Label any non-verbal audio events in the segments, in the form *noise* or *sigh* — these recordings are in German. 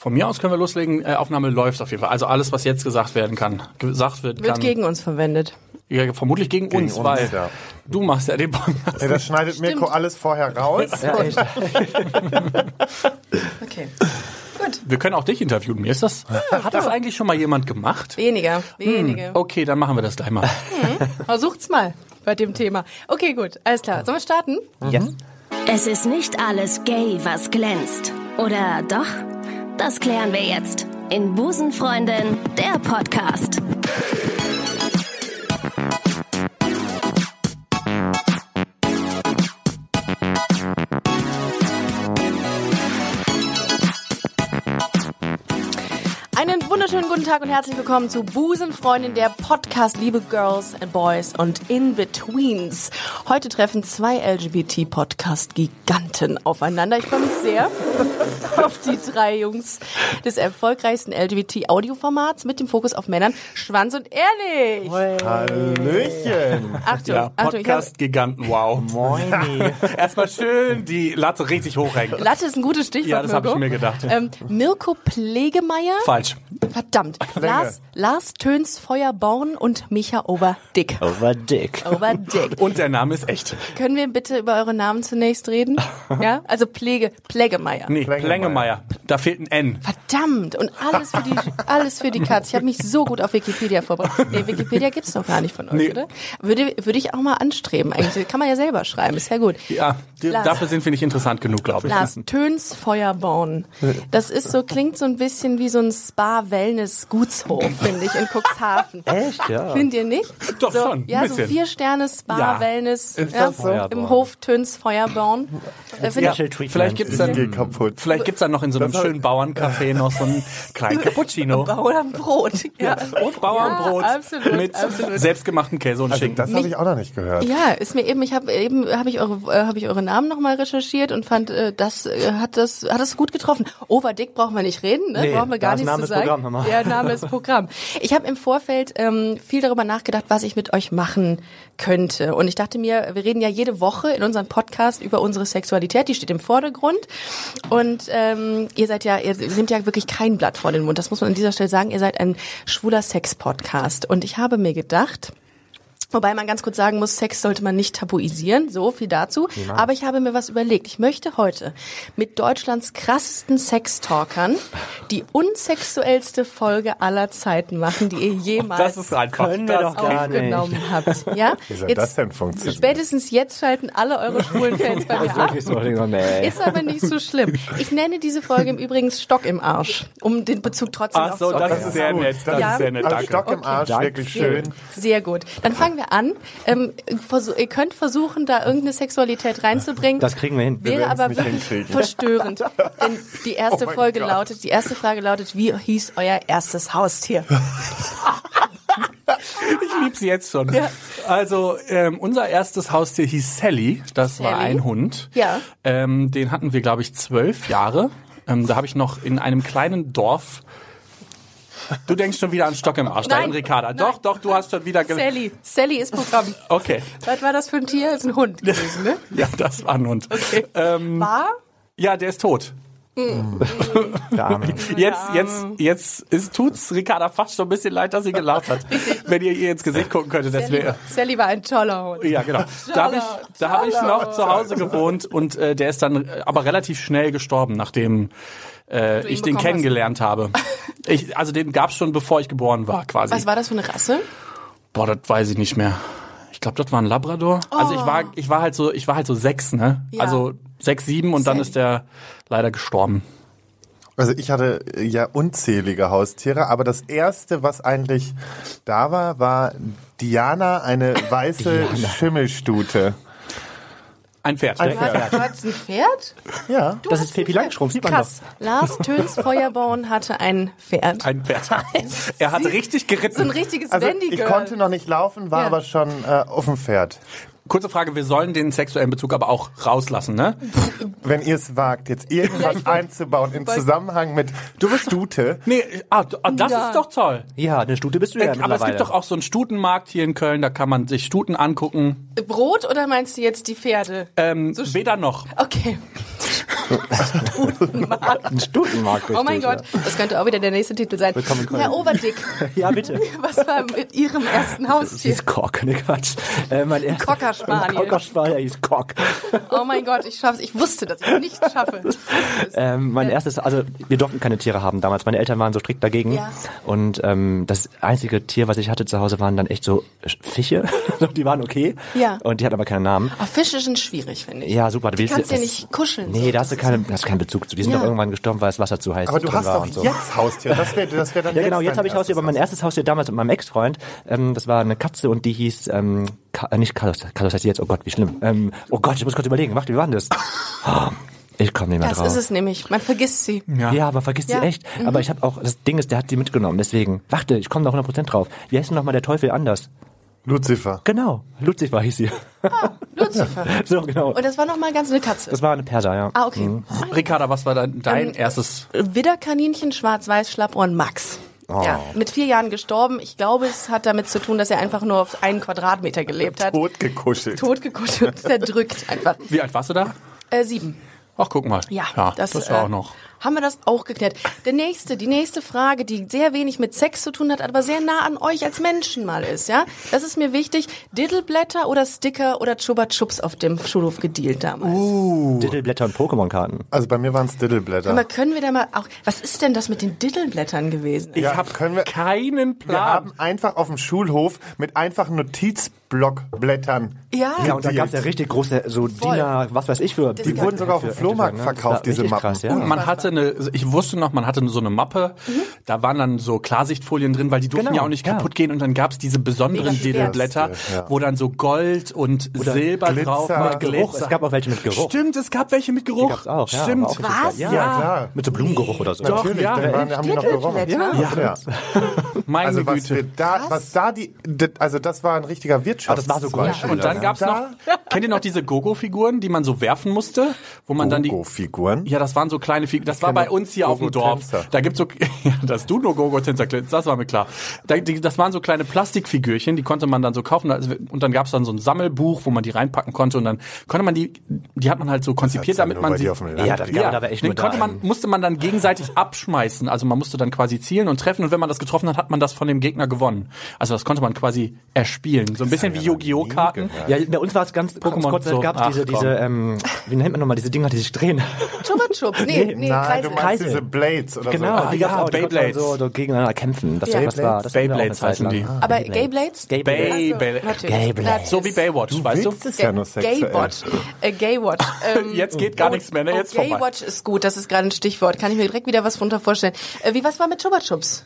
Von mir aus können wir loslegen. Äh, Aufnahme läuft auf jeden Fall. Also alles, was jetzt gesagt werden kann, gesagt wird, Wird kann. gegen uns verwendet. ja, vermutlich gegen, Gegen uns, uns, weil ja. du machst ja den Podcast. Ey, das schneidet Mirko alles vorher raus. Ja, *laughs* okay. Gut. Wir können auch dich interviewen. Mir ist das. Hat das eigentlich schon mal jemand gemacht? Weniger, wenige. Okay, dann machen wir das gleich mal. Versucht's mal bei dem Thema. Okay, gut. Alles klar. Sollen wir starten? Yes. Es ist nicht alles gay, was glänzt. Oder doch? Das klären wir jetzt in Busenfreundin, der Podcast. Wunderschönen guten Tag und herzlich willkommen zu Busenfreundin, der Podcast, liebe Girls and Boys und In-Betweens. Heute treffen zwei LGBT-Podcast-Giganten aufeinander. Ich freue mich sehr *laughs* auf die drei Jungs des erfolgreichsten LGBT-Audioformats mit dem Fokus auf Männern. Schwanz und Ehrlich. Hallöchen. Achtung, Ja, Podcast-Giganten, wow. Moini. *laughs* Erstmal schön die Latte richtig hochhängen. Latte ist ein gutes Stichwort, Ja, das habe ich mir gedacht. Ähm, Mirko Plegemeier. Falsch. Verdammt. *laughs* Lars, Lars Töns Feuerborn und Micha Oberdick. Over Dick. Oberdick. Und der Name ist echt. Können wir bitte über eure Namen zunächst reden? *laughs* Ja? Also Pflege, Plägemeier. Nee, Plängemeier. Plängemeier. Da fehlt ein N. Verdammt. Und alles für die, *laughs* alles für die Katz. Ich habe mich so gut auf Wikipedia vorbereitet. Nee, Wikipedia gibt's noch gar nicht von euch, Nee. oder? Würde, würde ich auch mal anstreben eigentlich. Kann man ja selber schreiben. Ist ja gut. Ja, Lars. dafür sind wir nicht interessant genug, glaube ich. Lars, Töns Feuerborn. Das ist so, klingt so ein bisschen wie so ein Spa-Wellness-Gutshof, finde ich, in Cuxhaven. *laughs* Echt, ja. Findet ihr nicht? Doch, so, schon, Ja, so bisschen. vier Sterne Spa, Ja. Ja, so? Im Hof Töns Feuerborn. Äh, find Ja, ich- Special Treatment. vielleicht gibt's Ich dann, geh kaputt. vielleicht gibt's dann noch in so einem Das schönen Bauerncafé noch so einen kleinen *laughs* Cappuccino. Oder ein Brot. *laughs* Ja, Und Bauernbrot Ja, absolut, mit absolut. selbstgemachten Käse und Also Schinken. das habe ich auch noch nicht gehört. Ja, ist mir eben, ich habe eben habe ich eure äh, habe ich eure Namen nochmal recherchiert und fand äh, das äh, hat das hat das gut getroffen. Oberdick brauchen wir nicht reden, ne? Nee, brauchen wir gar nichts Name zu sagen. Programm, Mama. Name ist Programm. Ich habe im Vorfeld ähm, viel darüber nachgedacht, was ich mit euch machen könnte und ich dachte mir, wir reden ja jede Woche in unserem Podcast über unsere Sexualität, die steht im Vordergrund und ähm, ihr seid ja ihr nehmt ja wirklich kein Blatt vor den Mund. Das muss man an dieser Stelle sagen. Ihr seid ein schwuler Sex-Podcast und ich habe mir gedacht Wobei man ganz kurz sagen muss, Sex sollte man nicht tabuisieren, so viel dazu. Aber ich habe mir was überlegt. Ich möchte heute mit Deutschlands krassesten Sextalkern die unsexuellste Folge aller Zeiten machen, die ihr *laughs* jemals Das ist einfach. Können wir das doch gar nicht. aufgenommen habt. Ja? *laughs* Wie soll das denn funktionieren? Spätestens jetzt schalten alle eure schwulen Fans bei *laughs* mir ab. Ist aber nicht so schlimm. Ich nenne diese Folge im Übrigen Stock im Arsch, um den Bezug trotzdem Ach auf so, Stock das im ist Arsch sehr nett. Das Ja. ist sehr nett, Also danke. Stock im Arsch, danke. wirklich schön. Sehr gut. Dann fangen wir an. Ähm, versuch, ihr könnt versuchen, da irgendeine Sexualität reinzubringen. Das kriegen wir hin. Wäre aber wirklich verstörend. *laughs* Denn die erste Oh Folge Gott. lautet, die erste Frage lautet, wie hieß euer erstes Haustier? *laughs* Ich liebe sie jetzt schon. Also ähm, unser erstes Haustier hieß Sally. Das war Sally? ein Hund. Ja. Ähm, den hatten wir, glaube ich, zwölf Jahre. Ähm, da habe ich noch in einem kleinen Dorf. Du denkst schon wieder an Stock im Arsch, Nein. dein Ricarda. Doch, doch, du hast schon wieder. Sally. Sally ist Programm. Okay. Was war das für ein Tier? Das ist ein Hund gewesen, ne? *laughs* Ja, das war ein Hund. Okay. Ähm, War? ja, der ist tot. Arme. *laughs* Jetzt, jetzt, jetzt ist, tut's Ricarda fast schon ein bisschen leid, dass sie gelacht hat. *laughs* Wenn ihr ihr ins Gesicht gucken könntet, das Sally, wäre. Sally war ein toller Hund. Ja, genau. Da habe ich, da hab ich noch zu Hause gewohnt und äh, der ist dann äh, aber relativ schnell gestorben, nachdem äh, ich den kennengelernt habe. *laughs* Ich, also den gab's schon, bevor ich geboren war, quasi. Was war das für eine Rasse? Boah, das weiß ich nicht mehr. Ich glaube, das war ein Labrador. Also ich war, ich war halt so, ich war halt so sechs, ne? Ja. Also sechs, sieben und dann Sally. ist der leider gestorben. Also ich hatte äh, ja unzählige Haustiere, aber das erste, was eigentlich da war, war Diana, eine weiße Schimmelstute. Ein Pferd. Ein Du hattest, du hattest ein Pferd? Ja. Das ist Pippi Langstrumpf, sieht man Krass. Lars Töns Feuerborn hatte ein Pferd. Ein Pferd. *laughs* er hat richtig so ein geritten. richtiges Also ich Girl. konnte noch nicht laufen, war Ja. aber schon äh, auf dem Pferd. Kurze Frage, wir sollen den sexuellen Bezug aber auch rauslassen, ne? *laughs* Wenn ihr es wagt, jetzt irgendwas einzubauen im Zusammenhang mit Stute, Nee, ah, ah, das Ja. ist doch toll. Ja, eine Stute bist du ja aber es gibt doch auch so einen Stutenmarkt hier in Köln, da kann man sich Stuten angucken. Brot oder meinst du jetzt die Pferde? Ähm, So weder noch. Okay. Ein Stutenmarkt. Oh mein richtig, Gott, das könnte auch wieder der nächste Titel sein. Willkommen Köln. Herr Overdick, *laughs* Ja, bitte. was war mit Ihrem ersten Das Haustier? hieß Cock, ne Quatsch. Äh, mein erster- Cocker Spaniel. Cocker Spaniel hieß Cock. Oh mein Gott, ich schaff's. Ich wusste, dass ich es nicht schaffe. Ähm, mein erstes, also wir durften keine Tiere haben damals. Meine Eltern waren so strikt dagegen. Ja. Und ähm, das einzige Tier, was ich hatte zu Hause, waren dann echt so Fische. *laughs* die waren okay. Ja. Und die hatten aber keinen Namen. Oh, Fische sind schwierig, finde ich. Ja, super. Du kannst ja nicht kuscheln. Nee, so. da hast du, Das keine, ist- hast keinen Bezug zu. Die sind Ja. doch irgendwann gestorben, weil das Wasser zu heiß Aber du drin hast war doch und so. jetzt Haustiere. Das wäre das wär dann *laughs* Ja, genau, jetzt jetzt habe ich Haustier, aber mein erstes Haustier damals mit meinem Ex-Freund, ähm, das war eine Katze und die hieß, ähm, Ka äh, nicht Carlos, Carlos heißt jetzt, oh Gott, wie schlimm. Ähm, oh Gott, ich muss kurz überlegen, warte, wie war denn das? Oh, *laughs* ich komme nicht mehr Das drauf. ist es nämlich. Man vergisst sie. Ja. Ja, aber vergiss Ja. Mhm. sie echt. Aber ich habe auch, das Ding ist, der hat die mitgenommen, deswegen, warte, ich komme da 100% drauf. Wie heißt denn nochmal der Teufel anders? Lucifer. Genau, Lucifer hieß sie. Lucifer. *laughs* so, genau. Und das war nochmal ganz eine Katze. Das war eine Perser, ja. Ah, okay. Mhm. Ricarda, was war dein, dein Ähm, erstes? Widderkaninchen, schwarz-weiß, Schlappohren, Max. Oh. Ja, mit vier Jahren gestorben. Ich glaube, es hat damit zu tun, dass er einfach nur auf einen Quadratmeter gelebt hat. Totgekuschelt. Totgekuschelt, *laughs* zerdrückt einfach. Wie alt warst du da? Äh, sieben. Ach, guck mal. Ja, das, das, ist ja äh, auch noch. Haben wir das auch geklärt. Der nächste, die nächste Frage, die sehr wenig mit Sex zu tun hat, aber sehr nah an euch als Menschen mal ist, ja? Das ist mir wichtig. Diddleblätter oder Sticker oder Chupa Chups auf dem Schulhof gedealt damals. Uh. Diddleblätter und Pokémon-Karten. Also bei mir waren es Diddleblätter. Aber können wir da mal auch, was ist denn das mit den Diddleblättern gewesen? Ich Ja, habe können wir- keinen Wir Plan. haben einfach auf dem Schulhof mit einfachen Notizblockblättern. Ja. Ja, und da gedealt. gab's ja richtig große, so Diener, was weiß ich für. Das Die wurden sogar auf dem für- Flohmarkt ne? verkauft, diese Mappen. Krass, ja. Und man hatte eine, ich wusste noch, man hatte so eine Mappe, da waren dann so Klarsichtfolien drin, weil die durften Genau, ja auch nicht ja. kaputt gehen und dann gab's diese besonderen. Diddleblätter, Ja. wo dann so Gold und Silber Glitzer. drauf war, Mit Geruch. Es gab auch welche mit Geruch. Stimmt, es gab welche mit Geruch. gab's auch, ja, Stimmt. auch Was? Ja, klar. Mit so Blumengeruch oder so. Doch, Natürlich, ja. dann waren, haben die noch gerochen. Ja. *laughs* Meine Also was Güte. da, was da die, also das war ein richtiger Wirtschafts. Ah, das war so. Zweig. Und dann gab's noch, *laughs* kennt ihr noch diese Gogo-Figuren, die man so werfen musste, wo man dann die Gogo-Figuren. Ja, das waren so kleine Figuren. Das war bei uns hier auf dem Dorf. Da gibt's so, *laughs* ja, dass du nur Gogo-Tänzer klingst, das war mir klar. Da, die, das waren so kleine Plastikfigürchen, die konnte man dann so kaufen. Also, Und dann gab's dann so ein Sammelbuch, wo man die reinpacken konnte. Und dann konnte man die, die hat man halt so konzipiert, ja damit man sie. Ja, das gab aber echt den konnte man, musste man dann gegenseitig abschmeißen. Also man musste dann quasi zielen und treffen. Und wenn man das getroffen hat, hat man das von dem Gegner gewonnen. Also das konnte man quasi erspielen. So ein bisschen wie hab ich ja bei uns war es ganz, ganz Pokémon kurz, so. gab es diese, komm. diese, ähm, wie nennt man nochmal, diese Dinger, die sich drehen. *laughs* Chupa Chups? Nee, nee, Nein, Kreisel. du meinst diese Blades oder Genau, so. Ah, die ja, man Beyblades. so, so gegeneinander kämpfen. Das, Ja. das war, das Beyblades heißen die. Aber Gayblades? Gayblades. So wie Baywatch, weißt du? willst es ja nur sexuell. Gaywatch. Äh, Gaywatch. *laughs* Ähm, Jetzt geht gar nichts mehr, ne? oh, Jetzt vorbei. Gaywatch ist gut, das ist gerade ein Stichwort. Kann ich mir direkt wieder was drunter vorstellen. Äh, wie was war mit Chupa Chups?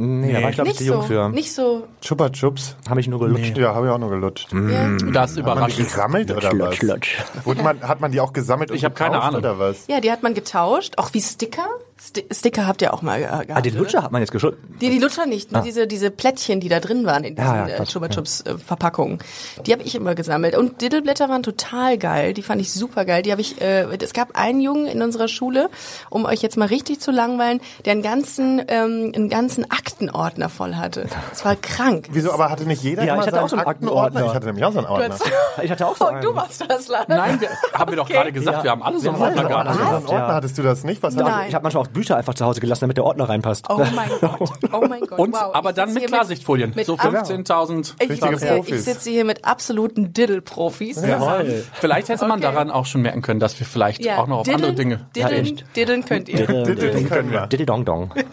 Nee, da war ich glaube ich Nicht zu jung so, für. nicht so. Chupa Chups. Habe ich nur gelutscht. Ja, habe ich auch nur gelutscht. Ja. Das Hat man die überrascht. gesammelt oder was? Lutsch, lutsch. Man, hat man die auch gesammelt und Ich hab keine Ahnung. oder was? ja, die hat man getauscht, auch wie Sticker. Sti Sticker habt ihr auch mal äh, gehabt. Ah, den oder? Lutscher hat man jetzt geschult. Die, die Lutscher nicht, nur diese, diese Plättchen, die da drin waren in diesen Ja, ja, äh, Chupa Chups äh, Verpackungen. Die habe ich immer gesammelt. Und Diddleblätter waren total geil. Die fand ich super geil. Die habe ich, äh, es gab einen Jungen in unserer Schule, um euch jetzt mal richtig zu langweilen, der einen ganzen, ähm, einen ganzen Aktenordner voll hatte. Das war krank. Wieso, aber hatte nicht jeder Ja, immer ich hatte seinen auch so einen Aktenordner? Aktenordner. Ich hatte nämlich auch so einen Ordner. Ich hatte auch so Oh, einen. du warst das, Lars. Nein, wir, haben wir doch gerade gesagt, Ja. wir haben alle so einen Ordner gehabt. so einen Ordner Ja. hattest du das nicht? Was Nein. Ich habe manchmal auch Bücher einfach zu Hause gelassen, damit der Ordner reinpasst. Oh mein *laughs* Gott. Oh mein Gott. Und, wow. aber Ich dann mit Klarsichtfolien. mit so ab- 15.000. Ich sitze, hier, ich Profis. sitze hier mit absoluten Diddle-Profis. Jawohl. Vielleicht hätte man Okay. daran auch schon merken können, dass wir vielleicht auch noch auf andere Dinge. Diddeln, diddeln könnt ihr. Den können wir. Diddle Dong Dong. *laughs*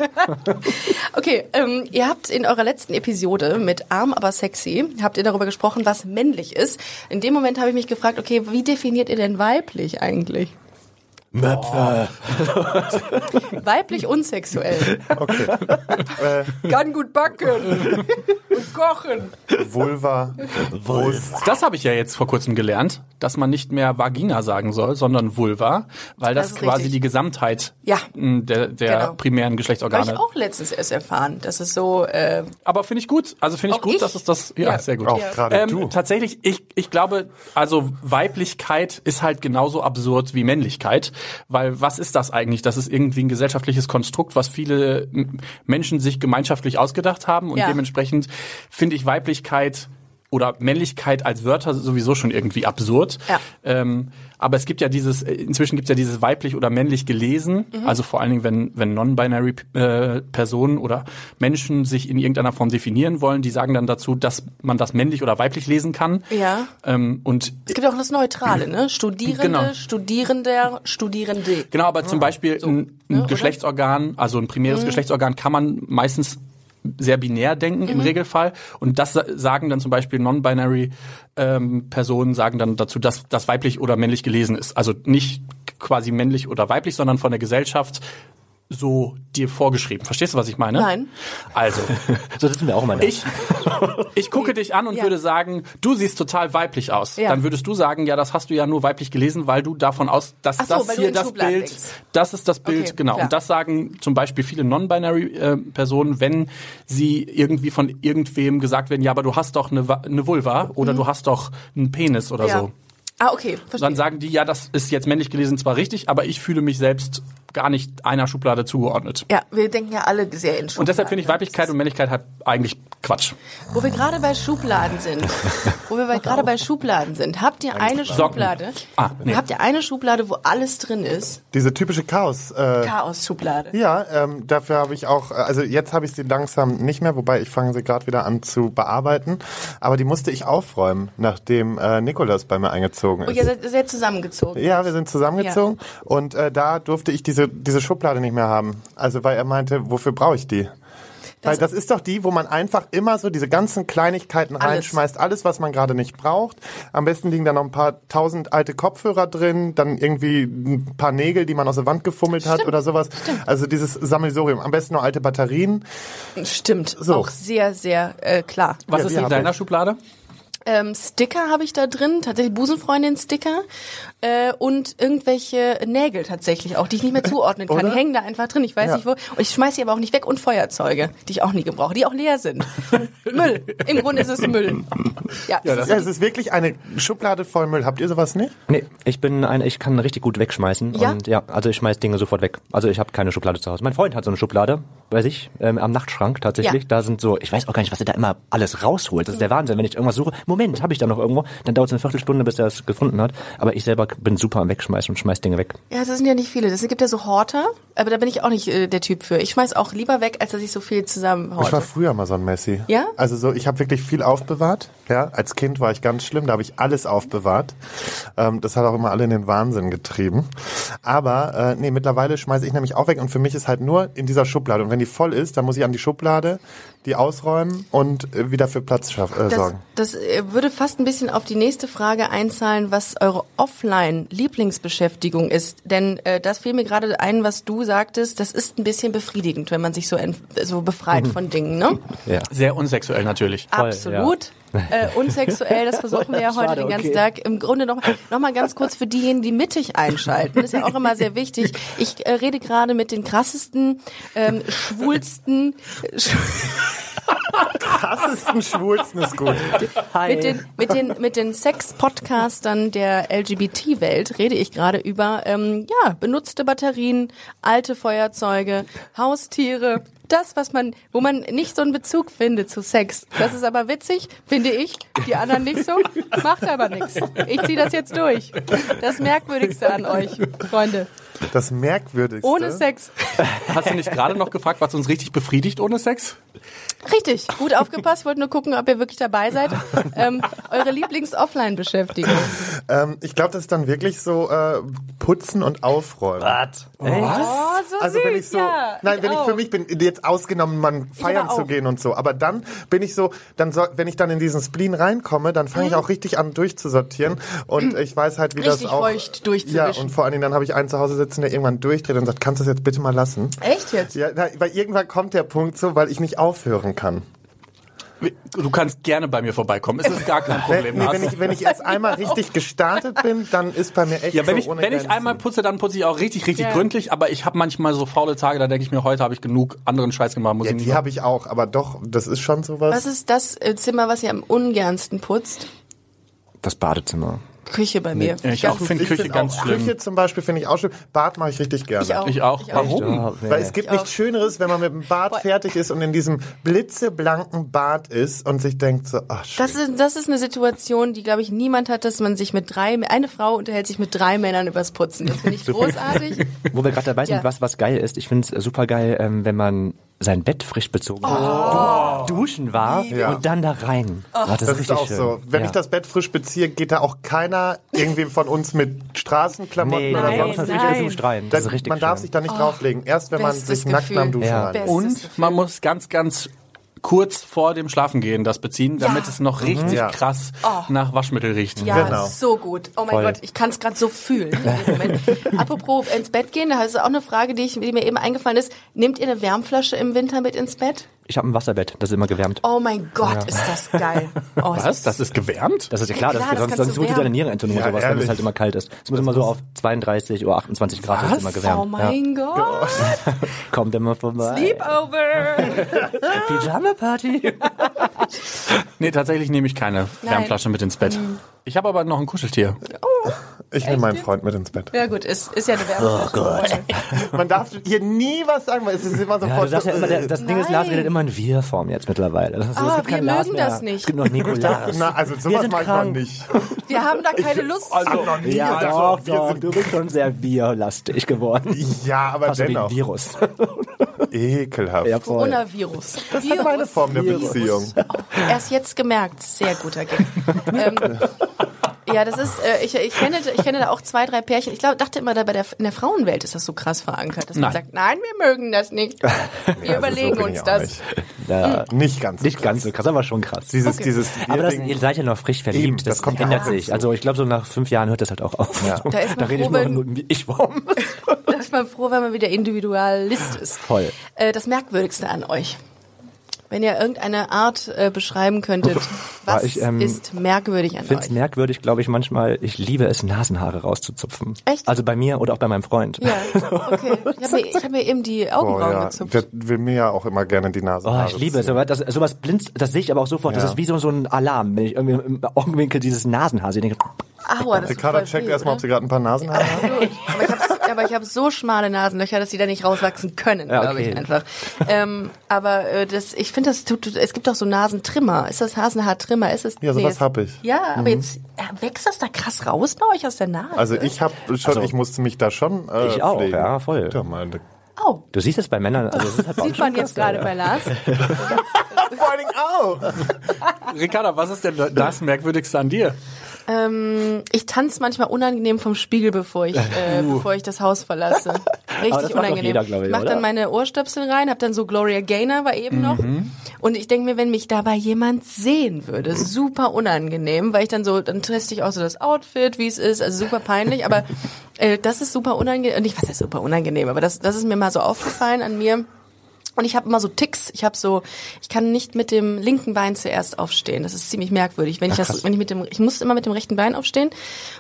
Okay, ähm, ihr habt in eurer letzten Episode mit Arm aber sexy, habt ihr darüber gesprochen, was männlich ist. In dem Moment habe ich mich gefragt, okay, wie definiert ihr denn weiblich eigentlich? Möpfe. *laughs* Weiblich und sexuell. Okay. Äh, Kann gut backen und kochen. Vulva, Brust. Das habe ich ja jetzt vor kurzem gelernt, dass man nicht mehr Vagina sagen soll, sondern Vulva, weil das, Das quasi richtig. die Gesamtheit Ja. der, der Genau. primären Habe Geschlechtsorgane. ich auch letztens erst erfahren, dass es so, äh, Aber finde ich gut. Also finde ich gut, ich? dass es das. Ja, Ja. sehr gut. Auch gerade Ähm, du. tatsächlich, ich, ich glaube, also Weiblichkeit ist halt genauso absurd wie Männlichkeit, weil was ist das eigentlich? Das ist irgendwie ein gesellschaftliches Konstrukt, was viele Menschen sich gemeinschaftlich ausgedacht haben und Ja. dementsprechend finde ich Weiblichkeit oder Männlichkeit als Wörter sowieso schon irgendwie absurd. Ja. Ähm, aber es gibt ja dieses, äh, inzwischen gibt es ja dieses weiblich oder männlich gelesen, Mhm. also vor allen Dingen, wenn, wenn non-binary äh, Personen oder Menschen sich in irgendeiner Form definieren wollen, die sagen dann dazu, dass man das männlich oder weiblich lesen kann. Ja. Ähm, und Es gibt auch das Neutrale, ne? Studierende, Genau. Studierender, Studierende. Genau, aber zum Beispiel ein, ein ne? Geschlechtsorgan, also ein primäres Geschlechtsorgan, kann man meistens sehr binär denken im Regelfall. Und das sa- sagen dann zum Beispiel non-binary ähm, Personen sagen dann dazu, dass das weiblich oder männlich gelesen ist. Also nicht quasi männlich oder weiblich, sondern von der Gesellschaft so dir vorgeschrieben. Verstehst du, was ich meine? Nein. Also, *laughs* So sitzen wir auch immer da. ich, ich gucke dich an und Ja. würde sagen, du siehst total weiblich aus. Ja. Dann würdest du sagen, ja, das hast du ja nur weiblich gelesen, weil du davon aus, dass so, das hier das Schubladen Bild, denkst. das ist das Bild, Okay, genau. klar. Und das sagen zum Beispiel viele Non-Binary-Personen, wenn sie irgendwie von irgendwem gesagt werden, ja, aber du hast doch eine, eine Vulva oder du hast doch einen Penis oder Mhm. Ja. so. Ah, okay, verstehe. Dann sagen die, ja, das ist jetzt männlich gelesen zwar richtig, aber ich fühle mich selbst gar nicht einer Schublade zugeordnet. ja, wir denken ja alle sehr in Schubladen. Und deshalb finde ich? Weiblichkeit und Männlichkeit halt eigentlich Quatsch. Wo wir gerade bei Schubladen sind, wo wir gerade bei Schubladen sind, habt ihr eine. Schublade? Ah, nee. Habt ihr eine Schublade, wo alles drin ist? Diese typische Chaos. Äh, Chaos-Schublade. ja, ähm, dafür habe ich auch, also jetzt habe ich sie langsam nicht mehr, wobei ich fange sie gerade wieder an zu bearbeiten. Aber die musste ich aufräumen, nachdem äh, Nikolas bei mir eingezogen Und ist. ihr seid sehr zusammengezogen. Ja, wir sind zusammengezogen und äh, da durfte ich diese, diese Schublade nicht mehr haben. Also weil er meinte, wofür brauche ich die? Weil das ist doch die, wo man einfach immer so diese ganzen Kleinigkeiten Alles. reinschmeißt, alles, was man gerade nicht braucht. Am besten liegen da noch ein paar tausend alte Kopfhörer drin, dann irgendwie ein paar Nägel, die man aus der Wand gefummelt hat oder sowas. Also dieses Sammelsurium. Am besten noch alte Batterien. Stimmt. So. Auch sehr, sehr äh, klar. Was Ja, ist in deiner ich. Schublade? Ähm, Sticker habe ich da drin, tatsächlich Busenfreundin-Sticker äh, und irgendwelche Nägel tatsächlich auch, die ich nicht mehr zuordnen kann. Oder? Die hängen da einfach drin, ich weiß Ja. nicht wo. Und ich schmeiß sie aber auch nicht weg und Feuerzeuge, die ich auch nie gebrauche, die auch leer sind. *laughs* Müll. Im Grunde ist es Müll. Ja, es ist Ja, es ist wirklich eine Schublade voll Müll. Habt ihr sowas nicht? Nee, ich bin ein, ich kann richtig gut wegschmeißen. Ja? Und ja, also ich schmeiß Dinge sofort weg. Also ich habe keine Schublade zu Hause. Mein Freund hat so eine Schublade bei sich, ähm, am Nachtschrank tatsächlich. Ja. Da sind so, ich weiß auch gar nicht, was er da immer alles rausholt. Das ist der Wahnsinn. Wenn ich irgendwas suche, Moment, habe ich da noch irgendwo, dann dauert es eine Viertelstunde, bis er es gefunden hat. Aber ich selber bin super am Wegschmeißen und schmeiß Dinge weg. Ja, das sind ja nicht viele. Das gibt ja so Horter, aber da bin ich auch nicht äh, der Typ für. Ich schmeiß auch lieber weg, als dass ich so viel zusammen Ich war früher mal so ein Messi. Ja? Also so, ich habe wirklich viel aufbewahrt. Ja, als Kind war ich ganz schlimm, da habe ich alles aufbewahrt. Ähm, das hat auch immer alle in den Wahnsinn getrieben. Aber äh, nee, mittlerweile schmeiße ich nämlich auch weg und für mich ist halt nur in dieser Schublade. Und wenn die voll ist, dann muss ich an die Schublade, die ausräumen und äh, wieder für Platz schaff, äh, Das, sorgen. das äh, würde fast ein bisschen auf die nächste Frage einzahlen, was eure Offline-Lieblingsbeschäftigung ist. Denn äh, das fiel mir gerade ein, was du sagtest. Das ist ein bisschen befriedigend, wenn man sich so, so befreit *laughs* von Dingen. Ne? Ja. Sehr unsexuell natürlich. Voll, Absolut. Äh, unsexuell, das versuchen wir ja heute Schade, den ganzen okay. Tag. Im Grunde noch, noch mal ganz kurz für diejenigen, die mittig einschalten. Das ist ja auch immer sehr wichtig. Ich äh, rede gerade mit den krassesten, ähm, schwulsten, sch Krassesten Schwulsten ist gut. mit den, mit den, mit den Sex-Podcastern der LGBT-Welt rede ich gerade über ähm, ja, benutzte Batterien, alte Feuerzeuge, Haustiere. Das, was man, wo man nicht so einen Bezug findet zu Sex. Das ist aber witzig, finde ich. Die anderen nicht so. Macht aber nichts. Ich ziehe das jetzt durch. Das Merkwürdigste an euch, Freunde. Das Merkwürdigste. Ohne Sex. *laughs* Hast du nicht gerade noch gefragt, was uns richtig befriedigt ohne Sex? Richtig, gut aufgepasst. Wollte nur gucken, ob ihr wirklich dabei seid. Ähm, eure Lieblings-Offline-Beschäftigung. Ähm, ich glaube, das ist dann wirklich so äh, Putzen und Aufräumen. Was? Oh, so Also süß, wenn ich so, ja. nein, wenn ich auch. für mich bin, jetzt ausgenommen, man feiern zu gehen und so, aber dann bin ich so, dann soll, wenn ich dann in diesen Spleen reinkomme, dann fange ich auch richtig an durchzusortieren und *clears throat* ich weiß halt, wie Mhm. Richtig das auch. feucht durchzuwischen. Ja, und vor allen Dingen dann habe ich einen zu Hause sitzen, der irgendwann durchdreht und sagt, kannst du das jetzt bitte mal lassen? Echt jetzt? Ja, na, weil irgendwann kommt der Punkt so, weil ich nicht aufhören kann. Du kannst gerne bei mir vorbeikommen. Es ist gar kein Wenn, Problem. nee, wenn, ich, wenn ich erst einmal *laughs* richtig gestartet bin, dann ist bei mir echt ja, wenn so ich, ohne wenn ich Grenzen. einmal putze, dann putze ich auch richtig, richtig Ja. gründlich. Aber ich habe manchmal so faule Tage, da denke ich mir, heute habe ich genug anderen Scheiß gemacht. Muss Ja, ich nicht die habe ich auch, aber doch, das ist schon sowas. Was ist das äh, Zimmer, was ihr am ungernsten putzt? Das Badezimmer. Küche bei mir. Ja, ich auch Ganz- finde Ich Küche find ganz auch, schlimm. Küche zum Beispiel finde ich auch schlimm. Bad mache ich richtig gerne. Ich auch. Ich auch. Warum? Ja, nee. Weil es gibt Ich nichts auch. Schöneres, wenn man mit dem Bad fertig ist und in diesem blitzeblanken Bad ist und sich denkt so, ach shit. Das ist, das ist eine Situation, die, glaube ich, niemand hat, dass man sich mit drei, eine Frau unterhält sich mit drei Männern übers Putzen. Das finde ich *laughs* großartig. Wo wir gerade dabei sind, Ja. was, was geil ist, ich finde es super geil, ähm, wenn man sein Bett frisch bezogen hat, du- duschen war Ja. und dann da rein. Oh, das, Das ist richtig auch schön. so. Wenn ja. ich das Bett frisch beziehe, geht da auch keiner irgendwie von uns mit Straßenklamotten Nee, oder sonst man was. nein. rein. Das Da- ist richtig man darf schön. sich da nicht drauflegen. Erst wenn man bestes sich nackt Gefühl. am Duschen Ja. Bestes Und man muss ganz, ganz kurz vor dem Schlafengehen das beziehen, damit Ja. es noch richtig Ja. krass nach Waschmittel riecht. Ja, Genau. so gut. Oh mein Voll. Gott, ich kann es gerade so fühlen. in dem Moment. *laughs* Apropos ins Bett gehen, da ist auch eine Frage, die, ich, die mir eben eingefallen ist. Nehmt ihr eine Wärmflasche im Winter mit ins Bett? Ich habe ein Wasserbett, das ist immer gewärmt. Oh mein Gott, ist das geil. Oh, Was? Das ist gewärmt? Das ist ja klar, Ja, das, klar, das sonst, kannst sonst du tut dir deine. Nierenentzündung Ja, und sowas, wenn es ehrlich. halt immer kalt ist. Es muss immer so auf 32 oder 28 Grad ist Was? immer gewärmt. Oh mein Gott. Ja. *laughs* Kommt immer vorbei. Sleepover. Pyjama Party. *laughs* Nee, tatsächlich nehme ich keine Nein. Wärmflasche mit ins Bett. Ich habe aber noch ein Kuscheltier. Ich nehme meinen Freund mit ins Bett. Ja gut, ist, ist ja eine Wärmflasche. *laughs* Man darf hier nie was sagen, weil es ist immer Ja, sofort du sagst ja so, immer, das Ding ist. Lars redet immer in Wir-Form jetzt mittlerweile. Das ist, Ah, es gibt wir Lars mögen mehr. das nicht. Es gibt noch Nikolas. *laughs* Na, also Wir sowas sind mag man krank. nicht. *laughs* Wir haben da keine Lust zu. noch nie Ja, doch, wir doch. sind- Du bist schon sehr bierlastig geworden. Ja, aber Fast dennoch. Virus. Ekelhaft. Ja. Coronavirus. Das ist meine Form der Virus. Beziehung. Erst jetzt gemerkt. Sehr guter Gag. *laughs* ähm, ja, das ist, äh, ich, ich, kenne, ich kenne da auch zwei, drei Pärchen. Ich glaube, dachte immer, da bei der, in der Frauenwelt ist das so krass verankert, dass man Nein. sagt, nein, wir mögen das nicht. *laughs* Wir Also überlegen so uns ich das. Nicht. Ja, nicht ganz. nicht ganz so krass, aber schon krass. Dieses, Okay. dieses Aber das, ihr seid ja noch frisch verliebt. Eben, das, das kommt ja ändert sich. Also ich glaube, so nach fünf Jahren hört das halt auch auf. Ja. Da ist man rede ich froh, nur wenn- noch mit Ich-Form. *laughs* Da ist man froh, wenn man wieder Individualist ist. Voll. Äh, das Merkwürdigste an euch. Wenn ihr irgendeine Art äh, beschreiben könntet, *laughs* was ich, ähm, ist merkwürdig an Ich finde es euch? merkwürdig, glaube ich, manchmal. Ich liebe es, Nasenhaare rauszuzupfen. Echt? Also bei mir oder auch bei meinem Freund. Ja, okay. *laughs* Ich habe mir, ich hab mir eben die Augenbrauen ja. gezupft. Der will mir ja auch immer gerne die Nase. Oh, ich liebe es. Das, sowas blinzt, das sehe ich aber auch sofort. Das Ja. ist wie so, so ein Alarm, wenn ich irgendwie im Augenwinkel dieses Nasenhaar sehe. Aua, das Ricarda checkt erstmal, ob sie gerade ein paar Nasenhaare hat. Gut. Aber ich habe so schmale Nasenlöcher, dass die da nicht rauswachsen können, Ja, glaube ich okay. einfach. Ähm, aber äh, das, ich finde, das tut, tut- es gibt doch so Nasentrimmer. Ist das Nasenhaartrimmer? Ist es? Ja, sowas das- hab ich. Ja, aber jetzt äh, wächst das da krass raus bei euch aus der Nase. Also ich habe schon, Also- ich musste mich da schon äh, Ich auch, pflegen. ja, voll. Ja, mal, oh, Du siehst es bei Männern. Also das ist halt sieht man jetzt gerade ja. bei Lars. Vor allen Dingen auch. Ricarda, was ist denn das Merkwürdigste an dir? Ähm, ich tanze manchmal unangenehm vom Spiegel, bevor ich, *laughs* äh, bevor ich das Haus verlasse. *laughs* Richtig unangenehm. jeder, ich, mach oder? dann meine Ohrstöpsel rein, hab dann so Gloria Gaynor war eben noch. Und ich denke mir, wenn mich dabei jemand sehen würde, super unangenehm, weil ich dann so, dann teste ich auch so das Outfit, wie es ist, also super peinlich, aber *laughs* äh, das ist super unangenehm, nicht was ist super unangenehm, aber das, das ist mir mal so aufgefallen an mir. Und ich habe immer so Ticks. Ich habe so, ich kann nicht mit dem linken Bein zuerst aufstehen. Das ist ziemlich merkwürdig. Wenn ich das, wenn ich mit dem, ich muss immer mit dem rechten Bein aufstehen.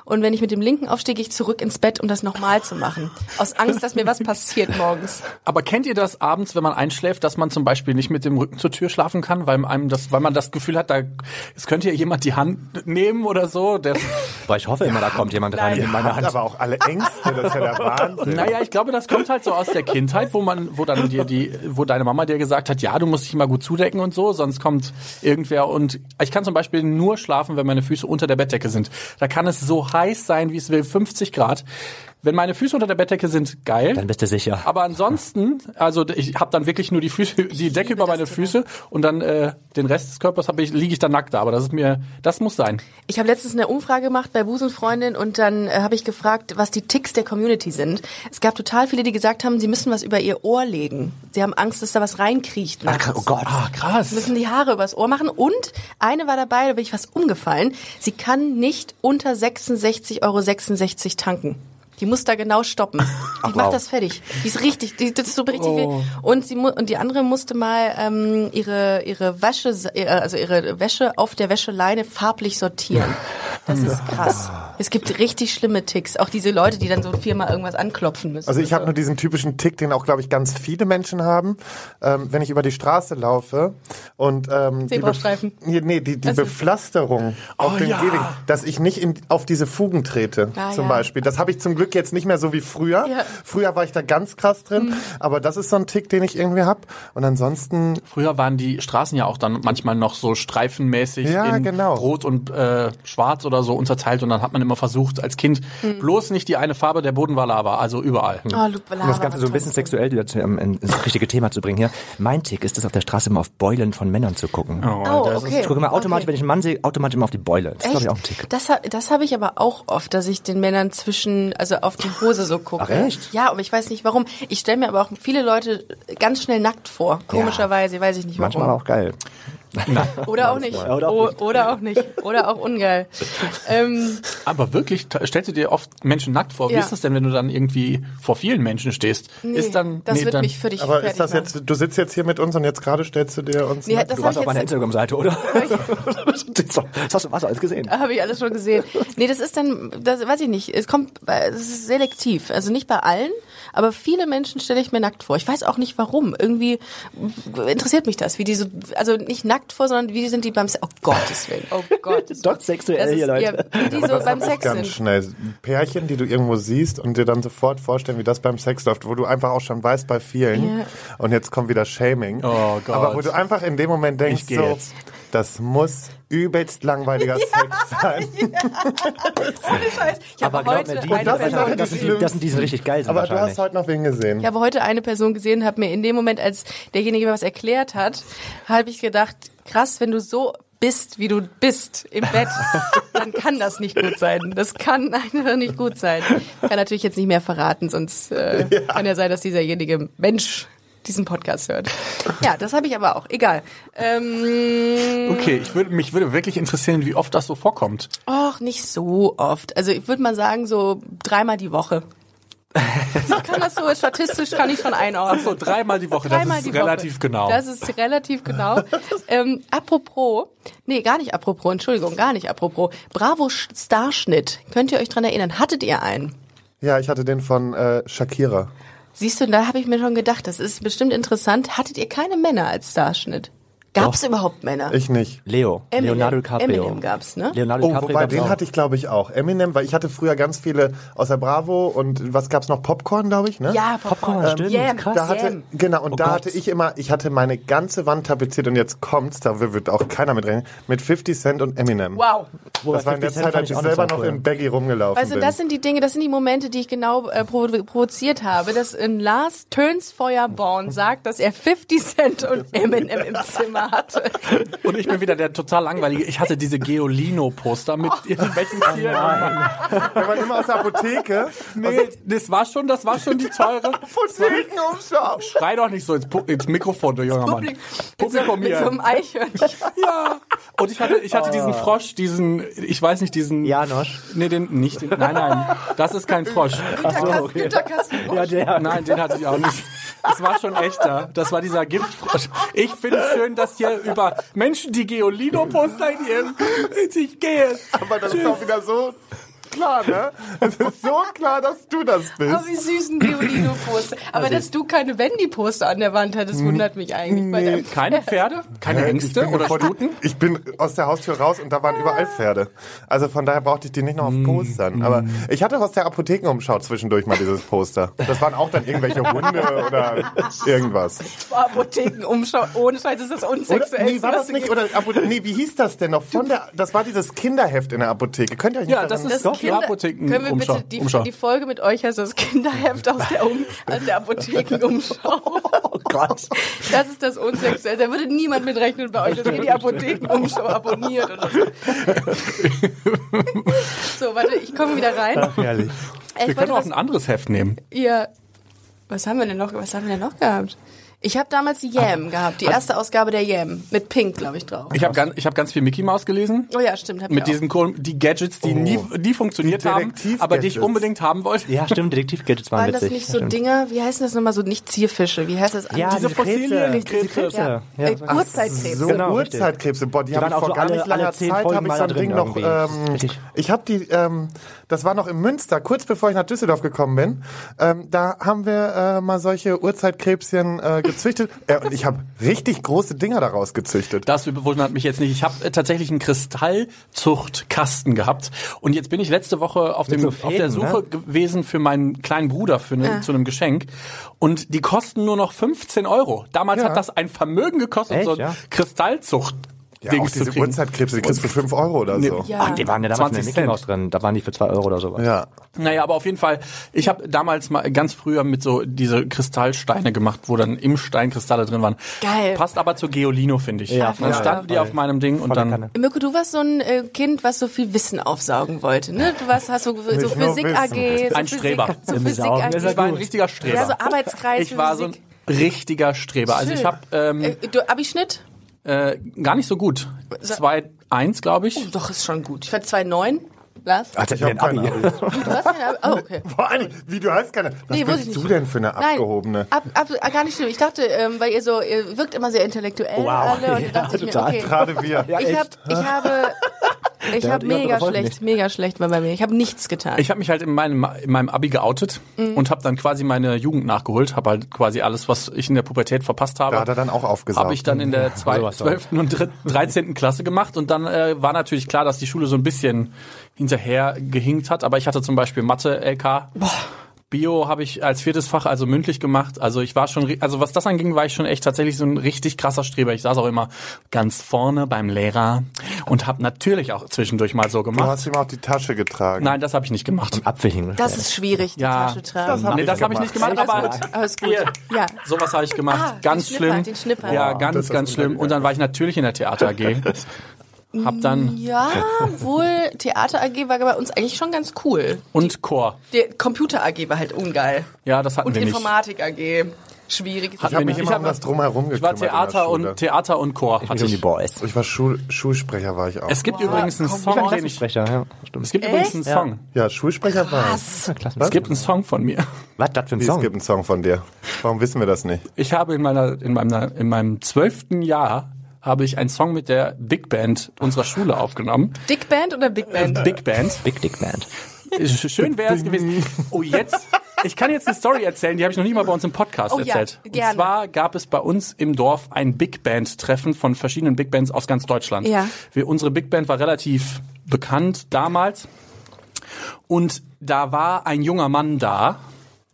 Und wenn ich mit dem linken aufstehe, gehe ich zurück ins Bett, um das nochmal zu machen. Aus Angst, dass mir was passiert morgens. Aber kennt ihr das abends, wenn man einschläft, dass man zum Beispiel nicht mit dem Rücken zur Tür schlafen kann, weil einem das, weil man das Gefühl hat, da es könnte ja jemand die Hand nehmen oder so. Der, *laughs* Boah, ich hoffe immer, da kommt jemand rein in meine Hand. aber auch alle Ängste, das ist ja der *laughs* Wahnsinn. naja, ich glaube, das kommt halt so aus der Kindheit, wo man, wo dann dir die, wo deine Mama dir gesagt hat, ja, du musst dich immer gut zudecken und so, sonst kommt irgendwer und ich kann zum Beispiel nur schlafen, wenn meine Füße unter der Bettdecke sind. Da kann es so heiß sein, wie es will, 50 Grad. Wenn meine Füße unter der Bettdecke sind, geil. Dann bist du sicher. Aber ansonsten, also ich habe dann wirklich nur die Füße, *laughs* die Decke über meine Füße und dann äh, den Rest des Körpers habe ich, liege ich dann nackt da. Aber das ist mir, das muss sein. Ich habe letztens eine Umfrage gemacht bei Busenfreundin und dann äh, habe ich gefragt, was die Ticks der Community sind. Es gab total viele, die gesagt haben, sie müssen was über ihr Ohr legen. Sie haben Angst, dass da was reinkriecht. nachts. oh Gott. Ah, krass. müssen die Haare übers Ohr machen. Und eine war dabei, da bin ich fast umgefallen. Sie kann nicht unter 66,66 Euro tanken. Die muss da genau stoppen. *laughs* Die macht wow. das fertig. Die ist richtig, die, das ist so richtig viel. Und sie und die andere musste mal ähm, ihre ihre Wäsche, äh, also ihre Wäsche auf der Wäscheleine farblich sortieren. Das ist krass. Es gibt richtig schlimme Ticks. Auch diese Leute, die dann so viermal irgendwas anklopfen müssen. Also ich habe nur diesen typischen Tick, den auch, glaube ich, ganz viele Menschen haben. Ähm, wenn ich über die Straße laufe und ähm, die, nee, die, die Also- Bepflasterung auf Oh dem ja. Gehweg, dass ich nicht in, auf diese Fugen trete, Ah, zum ja. Beispiel. Das habe ich zum Glück jetzt nicht mehr so wie früher. Ja. Mhm. Früher war ich da ganz krass drin, aber das ist so ein Tick, den ich irgendwie hab. Und ansonsten Früher waren die Straßen ja auch dann manchmal noch so streifenmäßig Ja, in genau. Rot und äh, Schwarz oder so unterteilt und dann hat man immer versucht als Kind bloß nicht die eine Farbe, der Boden war Lava, also überall. oh, Luke Um das Ganze so ein bisschen sexuell ähm, ins richtige Thema zu bringen hier. Mein Tick ist es, auf der Straße immer auf Beulen von Männern zu gucken. Oh, das okay. Ich gucke immer automatisch, Okay. wenn ich einen Mann sehe, automatisch immer auf die Beule. Das ist, glaube ich, auch ein Tick. Das, das habe ich aber auch oft, dass ich den Männern zwischen, also auf die Hose so gucke. Ach, echt? Ja, aber ich weiß nicht warum. Ich stelle mir aber auch viele Leute ganz schnell nackt vor. Komischerweise, weiß ich nicht warum. Manchmal auch geil. *laughs* Oder auch nicht. Oder auch nicht. Oder auch nicht. Oder auch ungeil. Ähm, Aber wirklich, stellst du dir oft Menschen nackt vor? Wie Ja. ist das denn, wenn du dann irgendwie vor vielen Menschen stehst? nee, ist dann, das nee, wird dann, mich für dich Aber ist das machen. jetzt, du sitzt jetzt hier mit uns und jetzt gerade stellst du dir uns. Nee, nackt- das Du warst auf meiner Instagram-Seite, oder? *laughs* das hast du, hast du alles gesehen. habe ich alles schon gesehen. Nee, das ist dann, das weiß ich nicht. Es kommt, es ist selektiv. Also nicht bei allen, aber viele Menschen stelle ich mir nackt vor. Ich weiß auch nicht warum. Irgendwie interessiert mich das, wie die so, also nicht nackt vor, sondern wie sind die beim Sex. Oh Gottes Willen, oh Gottes Willen. Doch sexuell Das ist, hier, Leute. Ja, wie die so beim Sex ganz sind. schnell. Pärchen, die du irgendwo siehst und dir dann sofort vorstellen, wie das beim Sex läuft, wo du einfach auch schon weißt bei vielen. Ja. Und jetzt kommt wieder Shaming. Oh Gott. Aber wo du einfach in dem Moment denkst, so, jetzt. Das muss übelst langweiliger *laughs* Sex sein. Ohne Scheiß. Ich habe Aber glaub heute mir, die, eine das ist Person auch das, sind das sind die, die richtig geil sind Aber du wahrscheinlich. hast heute noch wen gesehen. Ich habe heute eine Person gesehen, habe mir in dem Moment, als derjenige mir was erklärt hat, habe ich gedacht, krass, wenn du so bist, wie du bist im Bett, *laughs* dann kann das nicht gut sein. Das kann einfach nicht gut sein. Ich kann natürlich jetzt nicht mehr verraten, sonst äh, kann ja sein, dass dieserjenige Mensch diesen Podcast hört. Ja, das habe ich aber auch. Egal. Ähm, Okay, ich würde, mich würde wirklich interessieren, wie oft das so vorkommt. Och, nicht so oft. Also ich würde mal sagen, so dreimal die Woche. Ich kann das so statistisch kann ich schon einordnen. So dreimal die Woche, Dreimal das die ist Woche. relativ genau. Das ist relativ genau. ähm, apropos, nee, gar nicht apropos, Entschuldigung, gar nicht apropos. Bravo Sch- Starschnitt. Könnt ihr euch dran erinnern? Hattet ihr einen? Ja, ich hatte den von äh, Shakira. Siehst du, da habe ich mir schon gedacht, das ist bestimmt interessant. Hattet ihr keine Männer als Starschnitt? Gab es überhaupt Männer? Ich nicht. Leo. Eminem. Leonardo DiCaprio. Eminem gab's, ne? Leonardo Oh, DiCaprio wobei, den auch. hatte ich, glaube ich, auch. Eminem, weil ich hatte früher ganz viele aus der Bravo und was gab's noch? Popcorn, glaube ich, ne? Ja, Popcorn, Popcorn. stimmt, Yam, krass. Da hatte, Yam. genau, und Oh da Gott. hatte ich immer, ich hatte meine ganze Wand tapeziert und jetzt kommt's, da wird auch keiner mit rechnen, mit 50 Cent und Eminem. Wow. Wobei Das war in der 50 Cent Zeit, als ich selber noch cool. in Baggy rumgelaufen du, bin. das sind die Dinge, das sind die Momente, die ich genau äh, provo provoziert habe, dass in Lars Töns Feuerborn sagt, dass er 50 Cent und Eminem im Zimmer hatte. Und ich bin wieder der total langweilige. Ich hatte diese Geolino-Poster mit irgendwelchen Oh Tieren. Wenn man immer aus der Apotheke, Nee, das war schon, das war schon die teure. Apothekenumschau. Schrei doch nicht so ins, Pu ins Mikrofon, du junger Mann. Publik- Publikum mit so hier. einem Eichhörnchen. Ja. Und ich hatte, ich hatte diesen Frosch, diesen, ich weiß nicht, diesen. Janosch. Nee, den nicht. Den, nein, nein. Das ist kein Frosch. Günter, Kass, okay. Ja, der. Nein, den hatte ich auch nicht. Das war schon echter. Das war dieser Giftfrosch. Ich finde es schön, dass hier über Menschen, die Geolino-Poster in ihrem, *laughs* ich gehe. Aber das ist auch wieder so klar, ne? Es ist so klar, dass du das Oh, bist. wie süß ein Geolino-Poster. Aber Also dass du keine Wendy-Poster an der Wand hattest, wundert mich eigentlich. Bei deinem Keine Pferde? Keine Ich Ängste oder Stuten? Ich bin aus der Haustür raus und da waren überall Pferde. Also von daher brauchte ich die nicht noch auf Postern. Aber ich hatte aus der Apothekenumschau zwischendurch mal dieses Poster. Das waren auch dann irgendwelche Hunde oder irgendwas. Apothekenumschau. Ohne Scheiß ist das Oder, unsexuell. nee, war das nicht? Oder, nee, wie hieß das denn noch? Von der, das war dieses Kinderheft in der Apotheke. Könnt ihr euch nicht Ja, das ist doch die Apotheken. Können wir bitte die, Umschau. die Folge mit euch heißt das Kinderheft aus der, um, aus der Apothekenumschau. *laughs* Oh Gott. Das ist das unsexuell. Da würde niemand mit rechnen bei euch, dass ihr die Apothekenumschau abonniert oder so. so, warte, ich komme wieder rein. Herrlich. Äh, Wir Ich können wollte auch was, ein anderes Heft nehmen. ihr, was haben wir denn noch, was haben wir denn noch gehabt? Ich habe damals die Yam gehabt, die erste Ausgabe der Yam mit Pink, glaube ich, drauf. Ich habe ganz, ich hab ganz viel Mickey Mouse gelesen. oh ja, stimmt. Hab ich Mit auch. diesen coolen- die Gadgets, die Oh. nie, nie funktioniert Die haben, aber die ich unbedingt haben wollte. Ja, stimmt, Detektiv-Gadgets waren Waren das witzig. nicht so stimmt. Dinger, wie heißen das nochmal, so nicht Zierfische, wie heißt das? Ja, Diese diese Fossilien, Krebse. nicht Diese Krebse. ja. Ja, Äh, ja. Uhrzeitkrebse. So Genau, richtig. Uhrzeitkrebse, boah, die, Die habe waren ich auch vor so gar alle- nicht langer alle zehn Zeit, Folgen habe ich mal so ein da Ding drin noch, irgendwie. ähm, Richtig. ich habe die, ähm, das war noch in Münster, kurz bevor ich nach Düsseldorf gekommen bin, ähm, da haben wir äh, mal solche Uhrzeitkrebschen äh, gezüchtet äh, und ich habe richtig große Dinger daraus gezüchtet. Das wundert mich jetzt nicht. Ich habe äh, tatsächlich einen Kristallzuchtkasten gehabt und jetzt bin ich letzte Woche auf, dem, so auf der Fäden, Suche ne? gewesen für meinen kleinen Bruder für ne, zu einem Geschenk und die kosten nur noch 15 Euro. Damals Ja. hat das ein Vermögen gekostet, Echt, so ein ja? Kristallzucht. Ja, Dings auch diese zu. Uhrzeitkrebse, die kriegst du für 5 Euro oder so. Ja. Ach, die waren ja damals 20 mit Mickey drin. Da waren die für 2 Euro oder sowas. Ja. Naja, aber auf jeden Fall, ich habe damals mal ganz früher mit so diese Kristallsteine gemacht, wo dann im Stein Kristalle drin waren. Geil. Passt aber zu Geolino, finde ich. Ja, dann voll. standen die auf meinem Ding und dann... Kanne. Mirko, du warst so ein äh, Kind, was so viel Wissen aufsaugen wollte, ne? Du warst, hast so, so Nicht nur Physik Wissen. AG, so Ein Physik, Streber. so Im Physik Saugen AG. ist er Ich war ein richtiger Streber. Ja, so Arbeitskreis ich war so ein richtiger Streber. Also ich habe ähm, Äh, du Abischnitt? Äh, gar nicht so gut. 2-1, glaube ich. Doch, ist schon gut. Ich war 2,9. Lars? Ach, Ich habe keine Abi. Du hast einen Abi? Oh, okay. *laughs* Vor allem, wie du heißt keine. Was Nee, bist du denn für eine abgehobene? Nein, ab, ab, gar nicht schlimm. Ich dachte, ähm, weil ihr so, ihr wirkt immer sehr intellektuell Wow. alle. Und Ja, da dachte ich *laughs* mir, total. okay. Gerade wir. Ja, ich, hab, ich habe, ich habe mega schlecht, nicht. mega schlecht war bei mir. Ich habe nichts getan. Ich habe mich halt in meinem, in meinem Abi geoutet Mhm. und habe dann quasi meine Jugend nachgeholt. Habe halt quasi alles, was ich in der Pubertät verpasst habe. Da hat er dann auch aufgesaugt. Habe ich dann in der auch. 12. und dr- 13. Klasse gemacht und dann äh, war natürlich klar, dass die Schule so ein bisschen hinterher gehinkt hat. Aber ich hatte zum Beispiel Mathe, LK. Bio habe ich als viertes Fach also mündlich gemacht. Also ich war schon, also was das anging, war ich schon echt tatsächlich so ein richtig krasser Streber. Ich saß auch immer ganz vorne beim Lehrer und habe natürlich auch zwischendurch mal so Du gemacht. hast ihm auch die Tasche getragen. Nein, das habe ich nicht gemacht. Apfel hing. das ist schwierig, die Ja. Tasche tragen. Das hab nee, ich das habe ich nicht gemacht, Alles aber gut, alles gut. Hier. Ja. sowas habe ich gemacht. Ah, ganz den Schnipper, schlimm. den Schnipper. Ja, ganz, ganz schlimm. Und dann war ich natürlich in der Theater AG. *laughs* Hab dann Ja, *laughs* wohl Theater AG war bei uns eigentlich schon ganz cool. und Chor. Die Computer AG war halt ungeil. Ja, das hatten Und wir nicht. Informatik AG. Schwierig. ich habe mich Ich immer hab- um das Drumherum Ich war Theater und Theater und Chor. Ich Hatte um die ich. Boys. Ich war Schul Schulsprecher, war ich auch. Es gibt übrigens einen Song, den ich. Klassensprecher, ja. Stimmt. Es gibt übrigens einen Echt? Song. ja, Schulsprecher war ich. Es gibt einen Song von mir. Was, das für ein Wie, es Song? gibt einen Song von dir. Warum wissen wir das nicht? Ich habe in meiner, in meinem, in meinem zwölften Jahr habe ich einen Song mit der Big Band unserer Schule aufgenommen. Dick Band oder Big Band? Big Band. Big Dick Band. Schön wäre es gewesen. Oh, jetzt. Ich kann jetzt eine Story erzählen, die habe ich noch nie mal bei uns im Podcast Oh ja, erzählt. gerne. Und zwar gab es bei uns im Dorf ein Big Band Treffen von verschiedenen Big Bands aus ganz Deutschland. Ja. Wir, unsere Big Band war relativ bekannt damals. Und da war ein junger Mann da,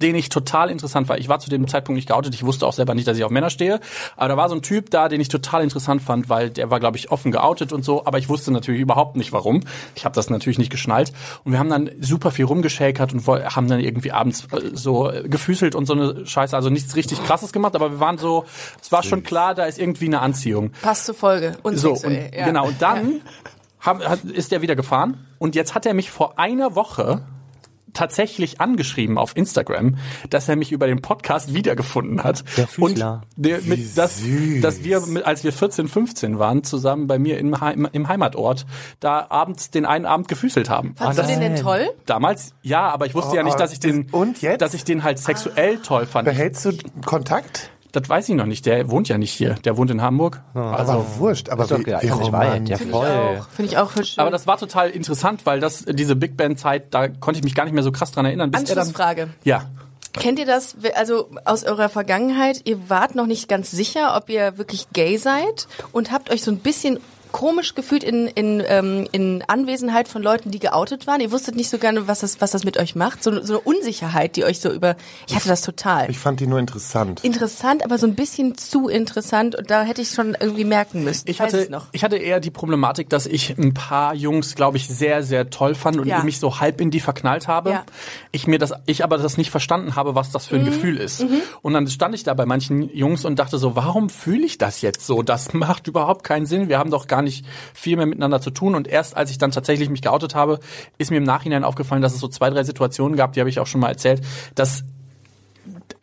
den ich total interessant war. Ich war zu dem Zeitpunkt nicht geoutet. Ich wusste auch selber nicht, dass ich auf Männer stehe. Aber da war so ein Typ da, den ich total interessant fand, weil der war, glaube ich, offen geoutet und so. Aber ich wusste natürlich überhaupt nicht, warum. Ich habe das natürlich nicht geschnallt. Und wir haben dann super viel rumgeschäkert und haben dann irgendwie abends äh, so äh, gefüßelt und so eine Scheiße. Also nichts richtig Krasses gemacht. Aber wir waren so, es war schon klar, da ist irgendwie eine Anziehung. Passt zur Folge. Und So, und, sexuell, ja. genau. Und dann haben, hat, ist er wieder gefahren. Und jetzt hat er mich vor einer Woche tatsächlich angeschrieben auf Instagram, dass er mich über den Podcast wiedergefunden hat. Der Füßler. Und der, mit, dass, süß. dass wir, mit, als wir 14, 15 waren, zusammen bei mir im, Heim, im Heimatort, da abends den einen Abend gefüßelt haben. Fandst du den denn toll? Damals, ja, aber ich wusste ja nicht, dass ich den, Und jetzt? dass ich den halt sexuell toll fand. Behältst du Kontakt? Das weiß ich noch nicht. Der wohnt ja nicht hier. Der wohnt in Hamburg. aber wurscht. Aber Ist doch wie, wie nicht weit. romantisch. Ja, Finde ich voll. auch. Finde ich auch voll. Aber das war total interessant, weil das diese Big Band Zeit, da konnte ich mich gar nicht mehr so krass dran erinnern. Bis er dann, Anschlussfrage. ja, Kennt ihr das, also aus eurer Vergangenheit, ihr wart noch nicht ganz sicher, ob ihr wirklich gay seid und habt euch so ein bisschen komisch gefühlt in, in, ähm, in Anwesenheit von Leuten, die geoutet waren. Ihr wusstet nicht so gerne, was das, was das mit euch macht. So, so eine Unsicherheit, die euch so über... Ich hatte das total. Ich fand die nur interessant. Interessant, aber so ein bisschen zu interessant und da hätte ich schon irgendwie merken müssen. ich Weiß hatte, noch. ich hatte eher die Problematik, dass ich ein paar Jungs, glaube ich, sehr, sehr toll fand und Ja. mich so halb in die verknallt habe. Ja. Mhm. Ich mir das, ich aber das nicht verstanden habe, was das für ein Gefühl ist. Und dann stand ich da bei manchen Jungs und dachte so, warum fühle ich das jetzt so? Das *laughs* macht überhaupt keinen Sinn. Wir haben doch gar nicht viel mehr miteinander zu tun. Und erst als ich dann tatsächlich mich geoutet habe, ist mir im Nachhinein aufgefallen, dass es so zwei, drei Situationen gab, die habe ich auch schon mal erzählt, dass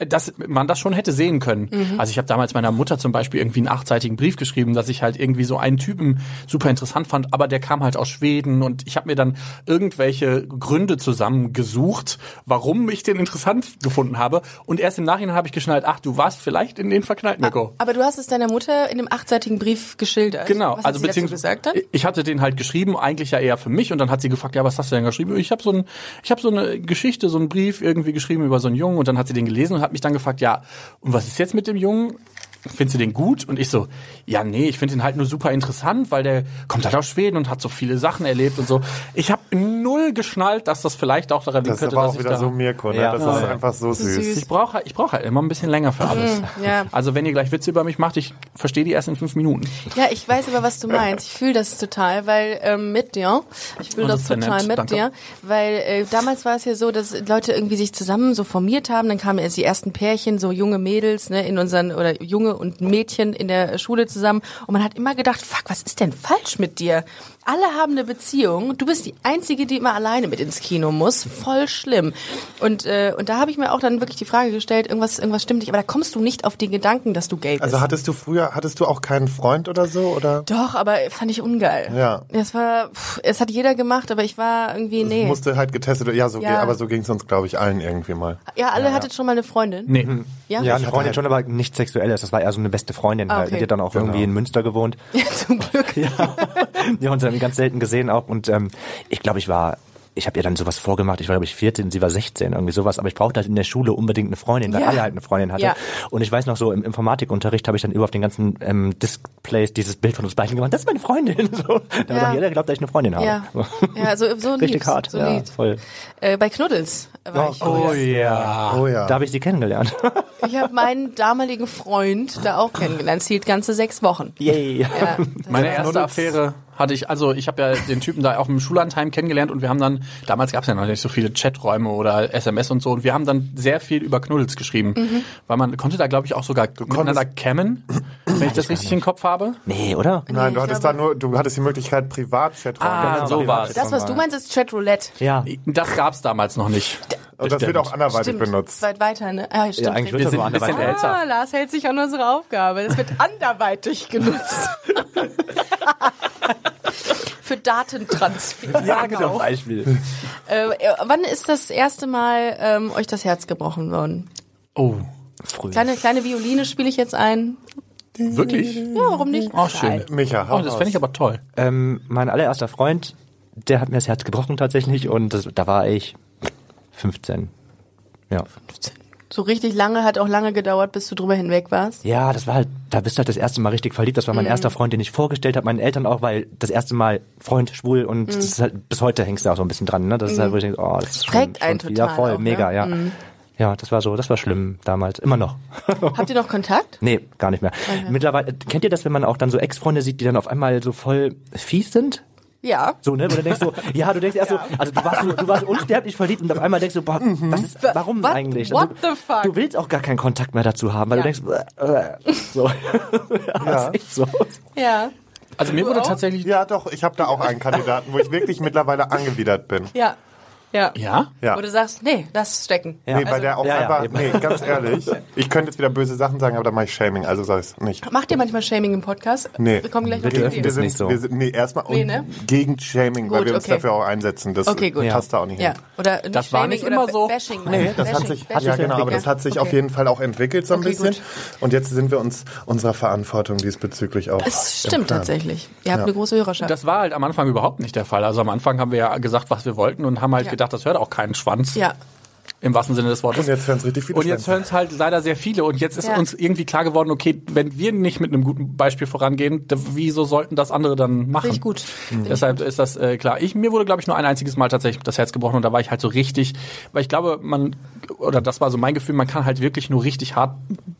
dass man das schon hätte sehen können. Mhm. Also ich habe damals meiner Mutter zum Beispiel irgendwie einen achtseitigen Brief geschrieben, dass ich halt irgendwie so einen Typen super interessant fand, aber der kam halt aus Schweden und ich habe mir dann irgendwelche Gründe zusammengesucht, warum ich den interessant gefunden habe. Und erst im Nachhinein habe ich geschnallt, ach, du warst vielleicht in den verknallt, Mirko. Aber du hast es deiner Mutter in dem achtseitigen Brief geschildert. Genau, Was also beziehungsweise ich hatte den halt geschrieben, eigentlich ja eher für mich und dann hat sie gefragt, ja, was hast du denn geschrieben? Ich habe so ein ich habe so eine Geschichte, so einen Brief irgendwie geschrieben über so einen Jungen und dann hat sie den gelesen und hat mich dann gefragt, ja, und was ist jetzt mit dem Jungen? Findest du den gut? Und ich so, ja, nee, ich finde den halt nur super interessant, weil der kommt halt aus Schweden und hat so viele Sachen erlebt und so. Ich habe null geschnallt, dass das vielleicht auch daran liegen Das ist aber dass auch ich wieder da so Mirko, ne? Ja. Das Ja. ist einfach so süß. süß. ich brauche halt, ich brauche halt immer ein bisschen länger für alles. ja. Also wenn ihr gleich Witze über mich macht, ich verstehe die erst in fünf Minuten. Ja, ich weiß aber, was du meinst. Ich fühle das total, weil ähm, mit dir. Ich fühle das, das total nett, mit danke. dir, weil äh, damals war es ja so, dass Leute irgendwie sich zusammen so formiert haben. Dann kamen erst die ersten Pärchen, so junge Mädels, ne, in unseren oder junge und Mädchen in der Schule zusammen. Und man hat immer gedacht, fuck, was ist denn falsch mit dir? Alle haben eine Beziehung. Du bist die einzige, die immer alleine mit ins Kino muss. Voll schlimm. Und äh, und da habe ich mir auch dann wirklich die Frage gestellt, irgendwas irgendwas stimmt nicht. Aber da kommst du nicht auf den Gedanken, dass du gay bist. Also hattest du früher, hattest du auch keinen Freund oder so, oder? Doch, aber fand ich ungeil. Ja. Es war, pff, es hat jeder gemacht, aber ich war irgendwie, nee. Musste halt getestet, ja, so, Ja. Aber so ging es uns, glaube ich, allen irgendwie mal. ja, alle hattet schon mal eine Freundin. Nee. Ja? Ja, eine Freundin halt- schon, aber nichts Sexuelles. Das war eher so eine beste Freundin Ah, halt. okay. Die hat dann auch irgendwie in Münster gewohnt. *laughs* Zum Glück. *laughs* Ja, ja und ihn ganz selten gesehen auch. Und ähm, ich glaube, ich war, ich habe ihr dann sowas vorgemacht. Ich war, glaube ich, 14, sie war 16, irgendwie sowas. Aber ich brauchte halt in der Schule unbedingt eine Freundin, weil Ja. alle halt eine Freundin hatte. Ja. Und ich weiß noch so, im Informatikunterricht habe ich dann über auf den ganzen ähm, Displays dieses Bild von uns beiden gemacht. Das ist meine Freundin. *laughs* So. Da Ja. hat jeder geglaubt, dass ich eine Freundin habe. Ja, ja so, so *laughs* Richtig lieb's, hart. So ja, lieb. voll. Äh, bei Knuddels war ich. Oh ja. Oh ja. Da habe ich sie kennengelernt. *laughs* Ich habe meinen damaligen Freund da auch kennengelernt. Hielt ganze sechs Wochen. Yay. Ja, Meine erste Affäre hatte ich, also ich habe ja den Typen da auf dem Schullandheim kennengelernt und wir haben dann, damals gab es ja noch nicht so viele Chaträume oder SMS und so und wir haben dann sehr viel über Knuddels geschrieben, Mhm. weil man konnte da glaube ich auch sogar miteinander cammen, wenn ich das richtig im Kopf habe. Nee, oder? Nein, du ich hattest glaube- da nur, du hattest die Möglichkeit, Privatchat Ah, rein. so war's. das, was du meinst, ist Chatroulette. Ja. Das gab's damals noch nicht. Und das wird auch anderweitig benutzt. Weit weiter, ne? Ah, stimmt. Ja, eigentlich wird Wir das sind so ein bisschen anderweitig. älter. Ah, Lars hält sich an unsere Aufgabe. Das wird anderweitig genutzt. *laughs* Für Datentransfer. Ja, genau. Beispiel. Äh, wann ist das erste Mal ähm, euch das Herz gebrochen worden? Oh, Früh. Kleine, kleine Violine spiele ich jetzt ein. wirklich? Ja, warum nicht? Oh, schön. Micha, hau Oh, das fände ich aber toll. Ähm, mein allererster Freund, der hat mir das Herz gebrochen tatsächlich und das, da war ich 15. Ja. So richtig lange, hat auch lange gedauert, bis du drüber hinweg warst. Ja, das war halt, da bist du halt das erste Mal richtig verliebt. Das war mein Mhm. erster Freund, den ich vorgestellt habe, meinen Eltern auch, weil das erste Mal Freund, schwul und das ist halt, bis heute hängst du auch so ein bisschen dran, ne? Das ist halt, wo ich denke, oh, das ist schon, Mhm. Prägt einen schon, ja, total voll, auch, ne? mega, ja. Ja, das war so, das war schlimm damals, immer noch. *laughs* Habt ihr noch Kontakt? nee, gar nicht mehr. Mittlerweile, kennt ihr das, wenn man auch dann so Ex-Freunde sieht, die dann auf einmal so voll fies sind? Ja. So, ne? Wo du denkst so, *laughs* ja, du denkst erst so, also du warst, so, du warst unsterblich verliebt und auf einmal denkst du, boah, was ist, warum Mhm. What- eigentlich? what du, the fuck? Du willst auch gar keinen Kontakt mehr dazu haben, weil Ja. du denkst, äh, äh, so. *laughs* ja, das ist echt so. Ja. Also mir wurde auch? tatsächlich Ja, doch, ich habe da auch einen Kandidaten, wo ich wirklich mittlerweile angewidert bin. Ja. Ja. ja. Ja. Wo du sagst, nee, das stecken. Ja. nee, weil der auch ja, ja, einfach, eben. nee, ganz ehrlich, ich könnte jetzt wieder böse Sachen sagen, aber da mache ich Shaming, also sag ich's nicht. Macht ihr manchmal Shaming im Podcast? Nee. Wir kommen gleich noch. Wir nicht sind, so. wir sind, nee, erstmal Nee, ne? gegen Shaming, weil Gut, wir uns okay. dafür auch einsetzen. Das Okay, gut. passt da auch nicht Ja. hin. Oder nicht Das war Shaming nicht immer so. Bashing. Nee, das hat Bashing, sich, Bashing. ja genau, aber das hat sich auf Okay. jeden Fall auch entwickelt so ein Okay, bisschen. gut. Und jetzt sind wir uns unserer Verantwortung diesbezüglich auch. Es im stimmt tatsächlich. Ihr habt Ja. eine große Hörerschaft. Das war halt am Anfang überhaupt nicht der Fall. Also am Anfang haben wir ja gesagt, was wir wollten und haben halt Ja. Gedacht, das hört auch keinen Schwanz. ja. Im wahrsten Sinne des Wortes. Und jetzt hören es richtig viele Und jetzt hören es halt leider sehr viele. Und jetzt ist Ja. uns irgendwie klar geworden, okay, wenn wir nicht mit einem guten Beispiel vorangehen, da- wieso sollten das andere dann machen? Richtig gut. Ich Deshalb ist das äh, klar. Ich, mir wurde, glaube ich, nur ein einziges Mal tatsächlich das Herz gebrochen und da war ich halt so richtig, weil ich glaube, man, oder das war so mein Gefühl, man kann halt wirklich nur richtig hart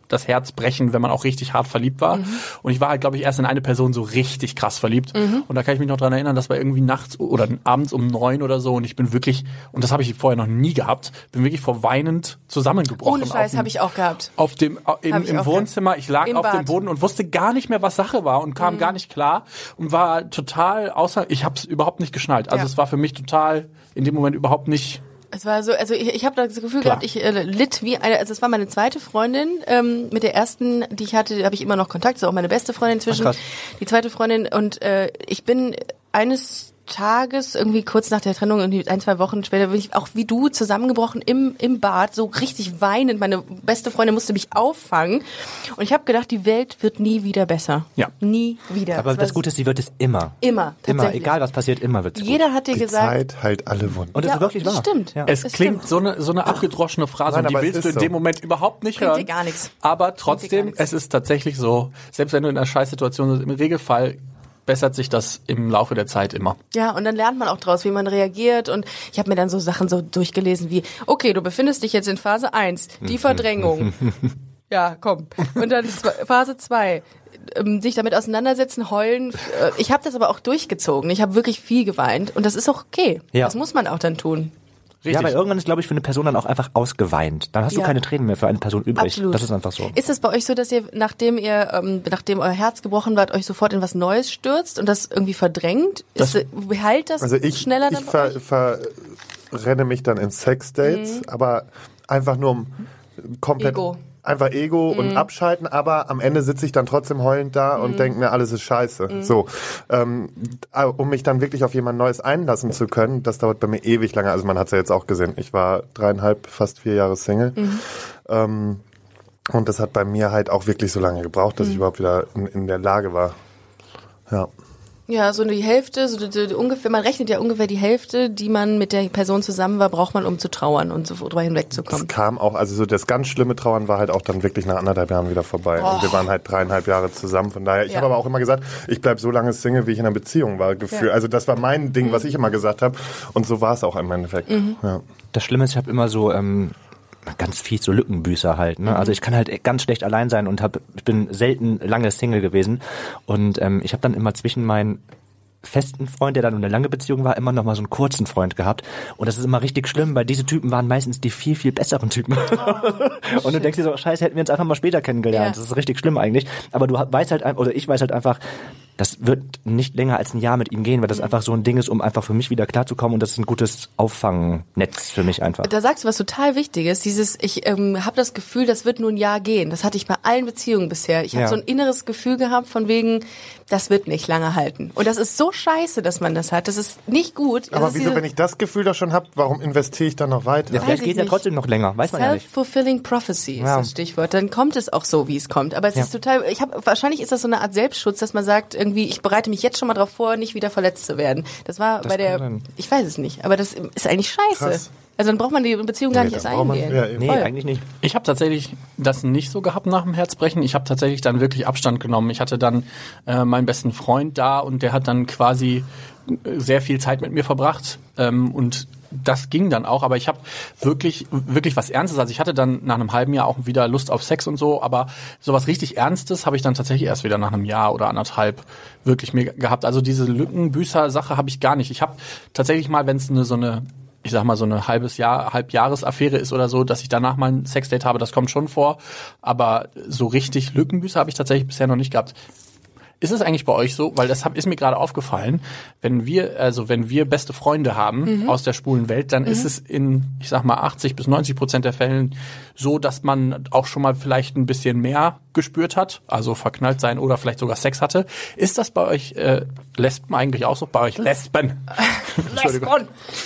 das Herz brechen, wenn man auch richtig hart verliebt war. Und ich war halt, glaube ich, erst in eine Person so richtig krass verliebt. Und da kann ich mich noch dran erinnern, das war irgendwie nachts oder abends um neun oder so und ich bin wirklich, und das habe ich vorher noch nie gehabt, bin wirklich vor weinend zusammengebrochen. Ohne Scheiß dem- habe ich auch gehabt. auf dem im, im Wohnzimmer. Ich lag Im auf dem Bad. Boden und wusste gar nicht mehr, was Sache war und Mhm. kam gar nicht klar und war total außer. Ich habe es überhaupt nicht geschnallt. Also Ja. es war für mich total in dem Moment überhaupt nicht Es war so, also ich, ich habe das Gefühl gehabt, ich äh, litt wie eine, also es war meine zweite Freundin, ähm, mit der ersten, die ich hatte, habe ich immer noch Kontakt, ist auch meine beste Freundin inzwischen. krass. die zweite Freundin und äh, ich bin eines Tages, irgendwie kurz nach der Trennung, irgendwie ein, zwei Wochen später, bin ich auch wie du zusammengebrochen im, im Bad, so richtig weinend. Meine beste Freundin musste mich auffangen. Und ich habe gedacht, die Welt wird nie wieder besser. Ja. Nie wieder. Aber Es das war Gute ist, sie wird es immer. Immer, Immer, egal was passiert, immer wird es gut. Jeder hat dir Die gesagt, Zeit heilt alle Wunden. Und das Ja, ist wirklich wahr. stimmt. Ja. Es Es klingt stimmt. so eine, so eine abgedroschene Phrase Nein, und die es willst du in so. dem Moment überhaupt nicht Bringt hören. dir gar nichts. Aber trotzdem, es ist tatsächlich so, selbst wenn du in einer Scheißsituation bist, im Regelfall bessert sich das im Laufe der Zeit immer. Ja, und dann lernt man auch draus, wie man reagiert. Und ich habe mir dann so Sachen so durchgelesen wie, okay, du befindest dich jetzt in Phase 1, die *laughs* Verdrängung. ja, komm. Und dann Phase 2, ähm, sich damit auseinandersetzen, heulen. Äh, Ich habe das aber auch durchgezogen. Ich habe wirklich viel geweint. Und das ist auch okay. Ja. Das muss man auch dann tun. Richtig. Ja, weil irgendwann ist, glaube ich, für eine Person dann auch einfach ausgeweint. Dann hast du Ja. keine Tränen mehr für eine Person übrig. Absolut. Das ist einfach so. Ist es bei euch so, dass ihr, nachdem ihr, ähm, nachdem euer Herz gebrochen wird, euch sofort in was Neues stürzt und das irgendwie verdrängt? Das- ist, heilt das Also ich, schneller ich dann euch? ver, verrenne mich dann in Sexdates, aber einfach nur um komplett Ego. Einfach Ego Mhm. und abschalten, aber am Ende sitze ich dann trotzdem heulend da Mhm. und denke mir, alles ist scheiße. So, ähm, äh, um mich dann wirklich auf jemand Neues einlassen zu können, das dauert bei mir ewig lange. Also man hat es ja jetzt auch gesehen. Ich war dreieinhalb, fast vier Jahre Single. Mhm. Ähm, und das hat bei mir halt auch wirklich so lange gebraucht, Mhm. dass ich überhaupt wieder in, in der Lage war. Ja. Ja, so die Hälfte, so die, die, ungefähr, man rechnet ja ungefähr die Hälfte, die man mit der Person zusammen war, braucht man, um zu trauern und so drüber Es hinwegzukommen. kam auch, also so das ganz schlimme Trauern war halt auch dann wirklich nach anderthalb Jahren wieder vorbei. Und wir waren halt dreieinhalb Jahre zusammen. Von daher, ich Ja. habe aber auch immer gesagt, ich bleib so lange Single, wie ich in einer Beziehung war. Gefühl. Ja. Also das war mein Ding, was ich immer gesagt habe. Und so war es auch im Endeffekt. Ja. Das Schlimme ist, ich habe immer so ähm, ganz fies so Lückenbüßer halt. Ne? Also ich kann halt ganz schlecht allein sein und hab, ich bin selten lange Single gewesen. Und ähm, ich habe dann immer zwischen meinen festen Freund, der dann eine lange Beziehung war, immer noch mal so einen kurzen Freund gehabt. Und das ist immer richtig schlimm, weil diese Typen waren meistens die viel, viel besseren Typen. *laughs* und du denkst dir so, scheiße, hätten wir uns einfach mal später kennengelernt. Ja. Das ist richtig schlimm eigentlich. Aber du weißt halt, oder ich weiß halt einfach, das wird nicht länger als ein Jahr mit ihm gehen, weil das einfach so ein Ding ist, um einfach für mich wieder klarzukommen. Und das ist ein gutes Auffangnetz für mich einfach. Da sagst du was total Wichtiges. Dieses, ich ähm, habe das Gefühl, das wird nur ein Jahr gehen. Das hatte ich bei allen Beziehungen bisher. Ich habe Ja. so ein inneres Gefühl gehabt von wegen, das wird nicht lange halten. Und das ist so scheiße, dass man das hat. Das ist nicht gut. Aber wieso, diese wenn ich das Gefühl doch schon habe, warum investiere ich dann noch weiter? Ja, vielleicht ich geht ja trotzdem noch länger, weiß man ja nicht. Self-fulfilling prophecy ist Ja. das Stichwort. Dann kommt es auch so, wie es kommt. Aber es Ja. ist total, ich habe wahrscheinlich ist das so eine Art Selbstschutz, dass man sagt, irgendwie, ich bereite mich jetzt schon mal darauf vor, nicht wieder verletzt zu werden. Das war bei der, sein. ich weiß es nicht, aber das ist eigentlich scheiße. Krass. Also dann braucht man die Beziehung gar Nee, nicht erst braucht man- eingehen. ja. Nee, Voll. eigentlich nicht. Ich habe tatsächlich das nicht so gehabt nach dem Herzbrechen. Ich habe tatsächlich dann wirklich Abstand genommen. Ich hatte dann äh, meinen besten Freund da und der hat dann quasi äh, sehr viel Zeit mit mir verbracht ähm, und das ging dann auch, aber ich habe wirklich wirklich was Ernstes. Also ich hatte dann nach einem halben Jahr auch wieder Lust auf Sex und so, aber sowas richtig Ernstes habe ich dann tatsächlich erst wieder nach einem Jahr oder anderthalb wirklich mir gehabt. Also diese Lückenbüßer-Sache habe ich gar nicht. Ich habe tatsächlich mal, wenn es eine so eine ich sag mal, so eine halbes Jahr, Halbjahresaffäre ist oder so, dass ich danach mal ein Sexdate habe, das kommt schon vor. Aber so richtig Lückenbüße habe ich tatsächlich bisher noch nicht gehabt. Ist es eigentlich bei euch so? Weil das hab, ist mir gerade aufgefallen. Wenn wir, also wenn wir beste Freunde haben aus der schwulen Welt, dann ist es in, ich sag mal, 80 bis 90 Prozent der Fällen so, dass man auch schon mal vielleicht ein bisschen mehr gespürt hat, also verknallt sein oder vielleicht sogar Sex hatte. Ist das bei euch äh, Lesben eigentlich auch so? Bei euch Lesben? *laughs* Entschuldigung.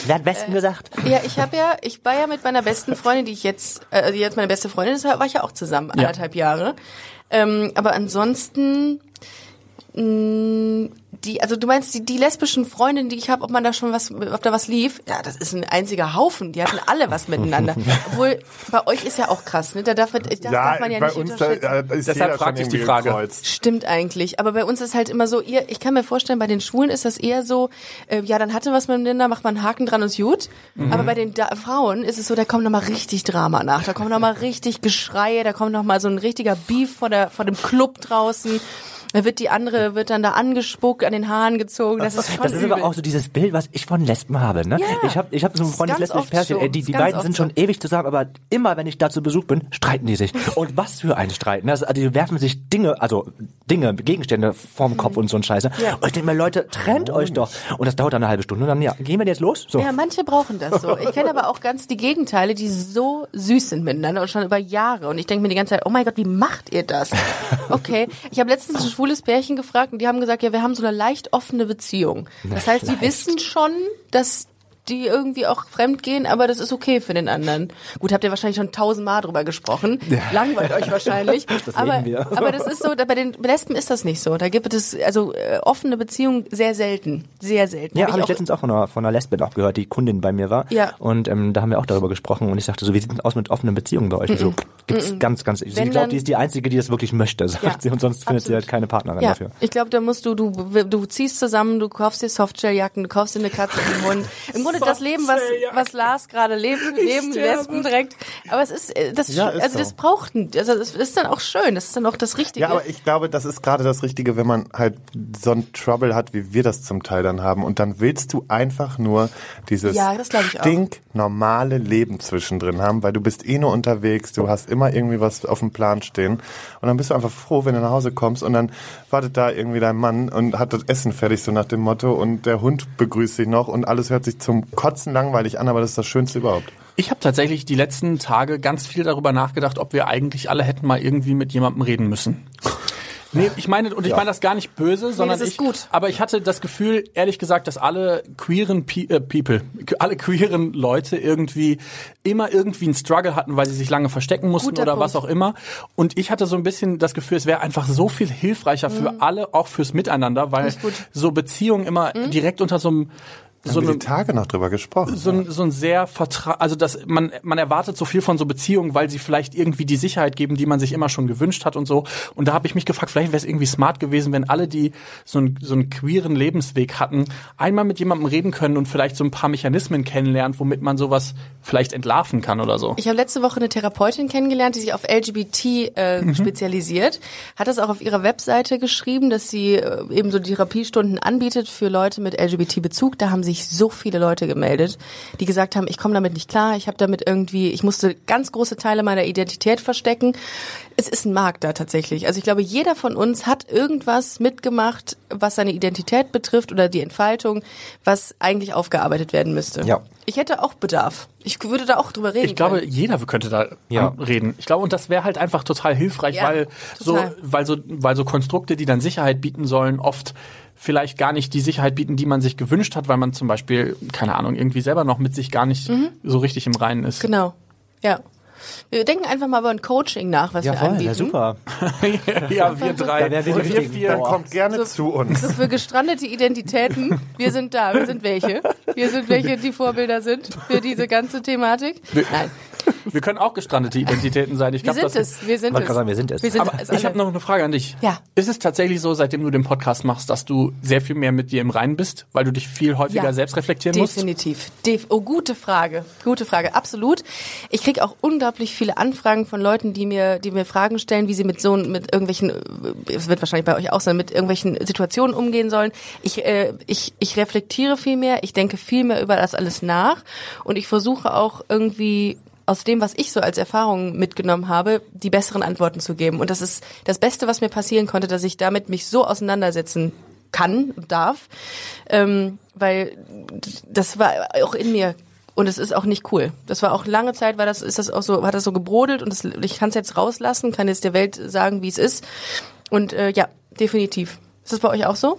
Wer hat Westen gesagt? Ja, ich habe ja, ich war ja mit meiner besten Freundin, die ich jetzt, äh, die jetzt meine beste Freundin ist, war ich ja auch zusammen, Ja. anderthalb Jahre. Ähm, aber ansonsten, die, also du meinst die, die lesbischen Freundinnen, die ich habe, ob man da schon was, ob da was lief? Ja, das ist ein einziger Haufen. Die hatten alle was miteinander. *laughs* Obwohl bei euch ist ja auch krass, ne? Da darf, man- da darf man ja bei nicht uns da, unterschätzen. da ist Deshalb jeder fragte schon ich die Frage. gekreuzt. Stimmt eigentlich, aber bei uns ist halt immer so, ihr, ich kann mir vorstellen, bei den Schwulen ist das eher so, äh, ja, dann hatte was miteinander, macht man einen Haken dran und ist gut. Aber bei den da Frauen ist es so, da kommt nochmal richtig Drama nach, da kommt nochmal richtig Geschreie, da kommt nochmal so ein richtiger Beef vor, der, vor dem Club draußen. Da wird die andere, wird dann da angespuckt, an den Haaren gezogen, das ist schon Das ist übel. aber auch so dieses Bild, was ich von Lesben habe. Ne? Ja. Ich habe ich hab so ein Freund, das ganz lesbisches oft Pärchen, so. ey, die, die beiden sind schon so. ewig zusammen, aber immer, wenn ich da zu Besuch bin, streiten die sich. *laughs* Und was für ein Streiten. Also, also die werfen sich Dinge, also Dinge, Gegenstände vorm Kopf und so ein Scheiße. Ja. Und ich denke mir, Leute, trennt euch doch. Und das dauert dann eine halbe Stunde und dann, ja, gehen wir jetzt los? So. Ja, manche brauchen das so. Ich kenne *laughs* aber auch ganz die Gegenteile, die so süß sind miteinander und schon über Jahre. Und ich denke mir die ganze Zeit, oh mein Gott, wie macht ihr das? *laughs* Okay. Ich habe letztens ein schwules Pärchen gefragt und die haben gesagt, ja, wir haben so eine leicht offene Beziehung. Das heißt, die wissen schon, dass die irgendwie auch fremd gehen, aber das ist okay für den anderen. Gut, habt ihr wahrscheinlich schon tausendmal drüber gesprochen. Langweilt euch wahrscheinlich. *laughs* Das aber, aber das ist so, bei den Lesben ist das nicht so. Da gibt es also äh, offene Beziehungen sehr selten. Sehr selten. Ja, Hab habe ich auch- letztens auch von einer, von einer Lesbin auch gehört, die Kundin bei mir war. Ja. Und ähm, da haben wir auch darüber gesprochen und ich sagte so, wie sieht denn aus mit offenen Beziehungen bei euch? Und so, gibt's ganz, ganz, ich glaube, die ist die Einzige, die das wirklich möchte, sagt Ja, sie, und sonst findet sie absolut. halt keine Partnerin Ja, dafür. ich glaube, da musst du, du, du ziehst zusammen, du kaufst dir Softshelljacken, du kaufst dir eine Katze und einen Hund. Im Grunde das Leben, was, was Lars gerade lebt, leben *laughs* Lesben direkt. Aber es ist, äh, das, Ja, ist also das so. braucht, also das ist dann auch schön, das ist dann auch das Richtige. Ja, aber ich glaube, das ist gerade das Richtige, wenn man halt so ein Trouble hat, wie wir das zum Teil dann haben. Und dann willst du einfach nur dieses Ja, stinknormale Leben zwischendrin haben, weil du bist eh nur unterwegs, du hast immer irgendwie was auf dem Plan stehen. Und dann bist du einfach froh, wenn du nach Hause kommst und dann wartet da irgendwie dein Mann und hat das Essen fertig, so nach dem Motto. Und der Hund begrüßt dich noch und alles hört sich zum Kotzen langweilig an, aber das ist das Schönste überhaupt. Ich habe tatsächlich die letzten Tage ganz viel darüber nachgedacht, ob wir eigentlich alle hätten mal irgendwie mit jemandem reden müssen. *laughs* Nee, ich meine, und ich meine das gar nicht böse, sondern das ist ich, gut. aber ich hatte das Gefühl, ehrlich gesagt, dass alle queeren Pe äh, People, alle queeren Leute irgendwie immer irgendwie einen Struggle hatten, weil sie sich lange verstecken mussten Guter oder Punkt. was auch immer. Und ich hatte so ein bisschen das Gefühl, es wäre einfach so viel hilfreicher für alle, auch fürs Miteinander, weil so Beziehungen immer direkt unter so einem so haben wir die Tage noch drüber gesprochen. so ein, so ein sehr vertra also das man man erwartet so viel von so Beziehungen, weil sie vielleicht irgendwie die Sicherheit geben, die man sich immer schon gewünscht hat und so. Und da habe ich mich gefragt, vielleicht wäre es irgendwie smart gewesen, wenn alle, die so einen so einen queeren Lebensweg hatten, einmal mit jemandem reden können und vielleicht so ein paar Mechanismen kennenlernt, womit man sowas vielleicht entlarven kann oder so. Ich habe letzte Woche eine Therapeutin kennengelernt, die sich auf LGBT äh, Mhm. spezialisiert. Hat das auch auf ihrer Webseite geschrieben, dass sie äh, eben so Therapiestunden anbietet für Leute mit LGBT-Bezug. Da haben sich so viele Leute gemeldet, die gesagt haben, ich komme damit nicht klar, ich habe damit irgendwie, ich musste ganz große Teile meiner Identität verstecken. Es ist ein Markt da tatsächlich. Also ich glaube, jeder von uns hat irgendwas mitgemacht, was seine Identität betrifft oder die Entfaltung, was eigentlich aufgearbeitet werden müsste. Ja. Ich hätte auch Bedarf. Ich würde da auch drüber reden. Ich glaube, können. jeder könnte da Ja. am- reden. Ich glaube, und das wäre halt einfach total hilfreich, Ja, weil so, total. weil so, weil so Konstrukte, die dann Sicherheit bieten sollen, oft vielleicht gar nicht die Sicherheit bieten, die man sich gewünscht hat, weil man zum Beispiel, keine Ahnung, irgendwie selber noch mit sich gar nicht so richtig im Reinen ist. Genau. Ja. Wir denken einfach mal über ein Coaching nach, was Ja, wir voll, anbieten. ja, super. *laughs* ja, wir drei. Wären wir wir vier. Dann kommt gerne zu uns. So für gestrandete Identitäten. Wir sind da. Wir sind welche. Wir sind welche, die Vorbilder sind für diese ganze Thematik. Nein, Wir können auch gestrandete Identitäten sein. Ich wir glaube, sind das es. Wir sind es. sagen, wir sind es. Wir sind Aber es ich habe noch eine Frage an dich. Ja. Ist es tatsächlich so, seitdem du den Podcast machst, dass du sehr viel mehr mit dir im Reinen bist, weil du dich viel häufiger Ja. selbst reflektieren musst? Definitiv. Def oh, gute Frage. Gute Frage. Absolut. Ich krieg auch unglaublich viele Anfragen von Leuten, die mir, die mir Fragen stellen, wie sie mit so mit irgendwelchen, äh, es wird wahrscheinlich bei euch auch sein, mit irgendwelchen Situationen umgehen sollen. Ich, äh, ich, ich reflektiere viel mehr, ich denke viel mehr über das alles nach und ich versuche auch irgendwie aus dem, was ich so als Erfahrung mitgenommen habe, die besseren Antworten zu geben. Und das ist das Beste, was mir passieren konnte, dass ich damit mich so auseinandersetzen kann und darf, ähm, weil das war auch in mir und es ist auch nicht cool. Das war auch lange Zeit, war das ist das auch so, hat das so gebrodelt und das, ich kann es jetzt rauslassen, kann jetzt der Welt sagen, wie es ist. Und äh, ja, definitiv. Ist das bei euch auch so?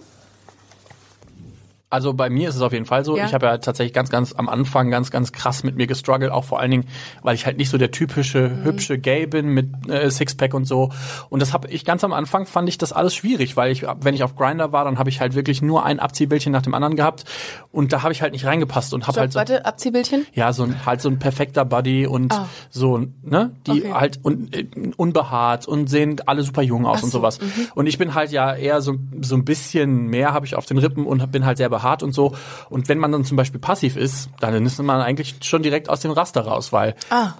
Also bei mir ist es auf jeden Fall so. Ja. Ich habe ja tatsächlich ganz, ganz am Anfang ganz, ganz krass mit mir gestruggelt, auch vor allen Dingen, weil ich halt nicht so der typische Mhm. hübsche Gay bin mit äh, Sixpack und so. Und das habe ich ganz am Anfang fand ich das alles schwierig, weil ich, wenn ich auf Grinder war, dann habe ich halt wirklich nur ein Abziehbildchen nach dem anderen gehabt und da habe ich halt nicht reingepasst und habe halt so, warte, Abziehbildchen? ja so ein halt so ein perfekter Body und Ah. so ne, die Okay. halt un, äh, unbehaart und sehen alle super jung aus Ach und so, sowas. mhm. Und ich bin halt ja eher so so ein bisschen mehr habe ich auf den Rippen und bin halt sehr hart und so. Und wenn man dann zum Beispiel passiv ist, dann ist man eigentlich schon direkt aus dem Raster raus, weil Ah.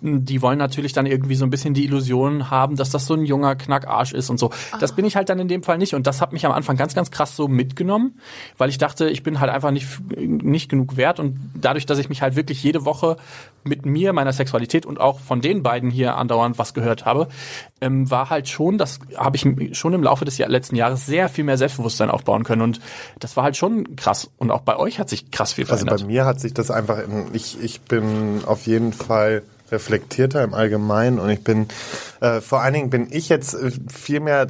die wollen natürlich dann irgendwie so ein bisschen die Illusion haben, dass das so ein junger Knackarsch ist und so. Das bin ich halt dann in dem Fall nicht. Und das hat mich am Anfang ganz, ganz krass so mitgenommen, weil ich dachte, ich bin halt einfach nicht, nicht genug wert. Und dadurch, dass ich mich halt wirklich jede Woche mit mir, meiner Sexualität und auch von den beiden hier andauernd was gehört habe, ähm, war halt schon, das habe ich schon im Laufe des letzten Jahres sehr viel mehr Selbstbewusstsein aufbauen können. Und das war halt schon krass. Und auch bei euch hat sich krass viel Also verändert. bei mir hat sich das einfach in, ich, ich bin auf jeden Fall reflektierter im Allgemeinen und ich bin, äh, vor allen Dingen bin ich jetzt äh, viel mehr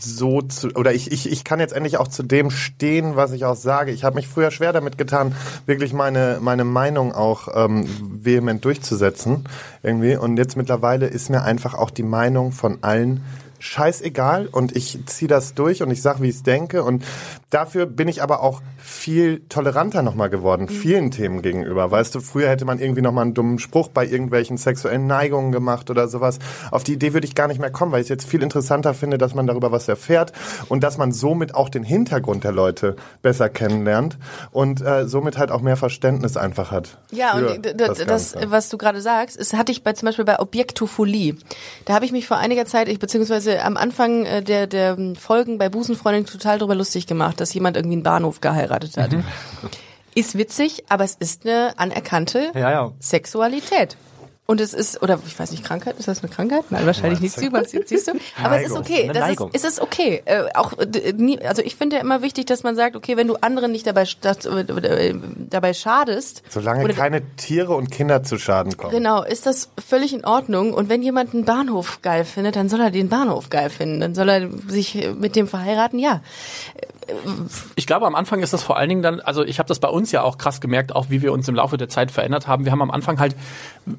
so zu, oder ich, ich, ich kann jetzt endlich auch zu dem stehen, was ich auch sage. Ich habe mich früher schwer damit getan, wirklich meine, meine Meinung auch ähm, vehement durchzusetzen irgendwie und jetzt mittlerweile ist mir einfach auch die Meinung von allen scheißegal und ich ziehe das durch und ich sag, wie ich es denke und dafür bin ich aber auch viel toleranter nochmal geworden, vielen Themen gegenüber. Weißt du, früher hätte man irgendwie nochmal einen dummen Spruch bei irgendwelchen sexuellen Neigungen gemacht oder sowas. Auf die Idee würde ich gar nicht mehr kommen, weil ich es jetzt viel interessanter finde, dass man darüber was erfährt und dass man somit auch den Hintergrund der Leute besser kennenlernt und äh, somit halt auch mehr Verständnis einfach hat. Ja, und das, Ganze. was du gerade sagst, ist, hatte ich bei zum Beispiel bei Objektophilie. Da habe ich mich vor einiger Zeit, ich beziehungsweise am Anfang äh, der, der ähm, Folgen bei Busenfreundin total drüber lustig gemacht, dass jemand irgendwie einen Bahnhof geheiratet hat. Ist witzig, aber es ist eine anerkannte Ja, ja. Sexualität. Und es ist, oder ich weiß nicht, Krankheit, ist das eine Krankheit? Nein, wahrscheinlich nicht, siehst du. Aber es ist Neigung. okay, das ist, Neigung. es ist okay. Äh, auch, also ich finde ja immer wichtig, dass man sagt, okay, wenn du anderen nicht dabei, das, äh, dabei schadest. Solange oder- keine Tiere und Kinder zu Schaden kommen. Genau, ist das völlig in Ordnung. Und wenn jemand einen Bahnhof geil findet, dann soll er den Bahnhof geil finden. Dann soll er sich mit dem verheiraten, ja. Ich glaube, am Anfang ist das vor allen Dingen dann, also ich habe das bei uns ja auch krass gemerkt, auch wie wir uns im Laufe der Zeit verändert haben. Wir haben am Anfang halt,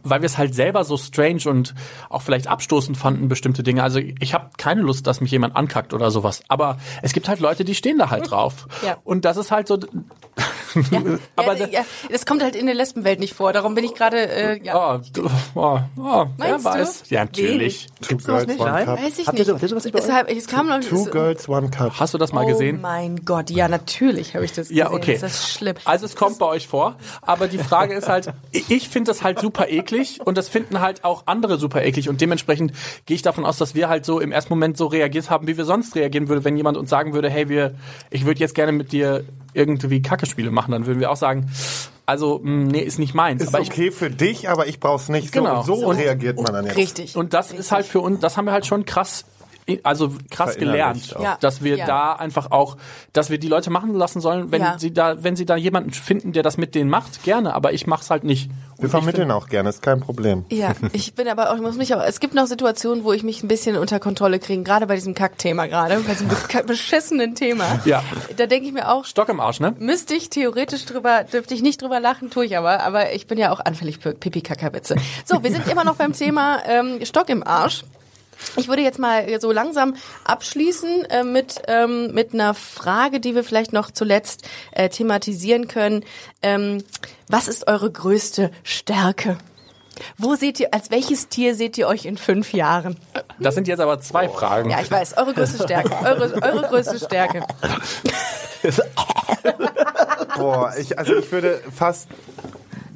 weil wir es halt selber so strange und auch vielleicht abstoßend fanden, bestimmte Dinge. Also ich habe keine Lust, dass mich jemand ankackt oder sowas. Aber es gibt halt Leute, die stehen da halt drauf. Ja. Und das ist halt so. *laughs* aber ja, ja, das kommt halt in der Lesbenwelt nicht vor. Darum bin ich gerade, äh, ja. Oh, oh, oh, wer Meinst du? weiß. Ja, natürlich. Two Girls, One? Cup. Weiß ich nicht. habt ihr sowas nicht bei es, euch? hab- es kam noch Two Girls, One Cup. Hast du das mal oh gesehen? Mein Gott, ja, natürlich habe ich das gesehen. Ja, okay. Ist das schlimm. Also es kommt bei euch vor, aber die Frage ist halt, ich ich finde das halt super eklig und das finden halt auch andere super eklig und dementsprechend gehe ich davon aus, dass wir halt so im ersten Moment so reagiert haben, wie wir sonst reagieren würden, wenn jemand uns sagen würde, hey, wir, ich würde jetzt gerne mit dir irgendwie Kackespiele machen, dann würden wir auch sagen, also mh, nee, ist nicht meins. Ist aber ich, okay für dich, aber ich brauch's nicht. Genau. So, so Und- reagiert man dann jetzt. Richtig. und das ist halt für uns, das haben wir halt schon krass also krass gelernt. Ja. dass wir Ja. da einfach auch, dass wir die Leute machen lassen sollen, wenn Ja. sie da, wenn sie da jemanden finden, der das mit denen macht, gerne, aber ich mach's halt nicht. Und Wir vermitteln auch gerne, ist kein Problem. Ja, *laughs* ich bin aber auch, ich muss mich auch, es gibt noch Situationen, wo ich mich ein bisschen unter Kontrolle kriege, gerade bei diesem Kackthema gerade, bei diesem be- beschissenen Thema. Ja. Da denke ich mir auch, Stock im Arsch, ne? müsste ich theoretisch drüber, dürfte ich nicht drüber lachen, tue ich aber, aber ich bin ja auch anfällig für Pipi-Kackerwitze. So, wir sind immer noch beim Thema ähm, Stock im Arsch. Ich würde jetzt mal so langsam abschließen äh, mit, ähm, mit einer Frage, die wir vielleicht noch zuletzt äh, thematisieren können. Ähm, was ist eure größte Stärke? Wo seht ihr, als welches Tier seht ihr euch in fünf Jahren? Das sind jetzt aber zwei Fragen. Ja, ich weiß, eure größte Stärke. Eure, eure größte Stärke. *laughs* *laughs* Boah, ich, also ich würde fast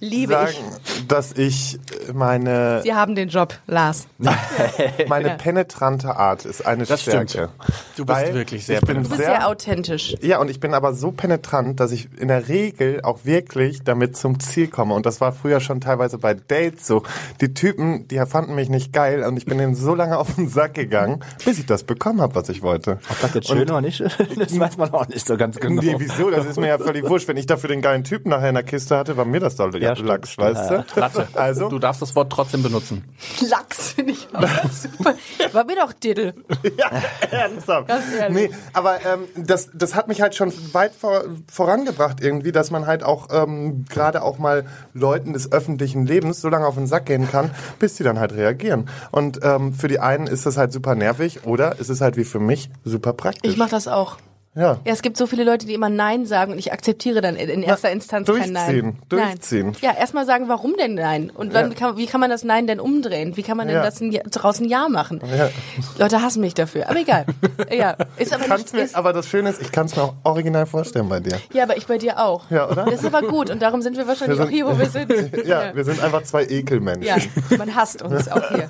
Liebe sagen, ich. dass ich meine, Sie haben den Job, Lars. *laughs* meine penetrante Art ist eine Das Stärke. stimmt. Du bist Weil wirklich sehr ich bin Du bist sehr authentisch. Ja, und ich bin aber so penetrant, dass ich in der Regel auch wirklich damit zum Ziel komme. Und das war früher schon teilweise bei Dates so. Die Typen, die fanden mich nicht geil und ich bin denen so lange auf den Sack gegangen, bis ich das bekommen habe, was ich wollte. Ob das jetzt schön oder nicht, *laughs* das weiß man auch nicht so ganz genau. Nee, wieso? Das ist mir ja völlig wurscht. Wenn ich dafür den geilen Typen nachher in der Kiste hatte, war mir das doch ja, stimmt, Lachs, stimmt. weißt du? Latte. *laughs* Also, Du darfst das Wort trotzdem benutzen. Lachs finde ich auch *laughs* super. War mir doch Diddle. ja, *laughs* ernsthaft. Ganz ehrlich. Nee, aber ähm, das, das hat mich halt schon weit vor, vorangebracht irgendwie, dass man halt auch ähm, gerade auch mal Leuten des öffentlichen Lebens so lange auf den Sack gehen kann, bis sie dann halt reagieren. Und ähm, für die einen ist das halt super nervig oder es ist halt wie für mich super praktisch. Ich mache das auch. Ja. Ja, es gibt so viele Leute, die immer Nein sagen und ich akzeptiere dann in erster Instanz kein Nein. durchziehen, durchziehen. Nein. Ja, erstmal sagen, warum denn Nein? Und dann Ja. kann, wie kann man das Nein denn umdrehen? Wie kann man denn Ja. das ein, ein Ja machen? Ja. Leute hassen mich dafür, aber egal. *laughs* ja, ist aber nicht, mir, ist, aber das Schöne ist, ich kann es mir auch original vorstellen bei dir. ja, aber ich bei dir auch. Ja, oder? Das ist aber gut und darum sind wir wahrscheinlich Wir auch hier, wo wir sind. *laughs* Ja, wir sind einfach zwei Ekelmenschen. ja, man hasst uns auch hier.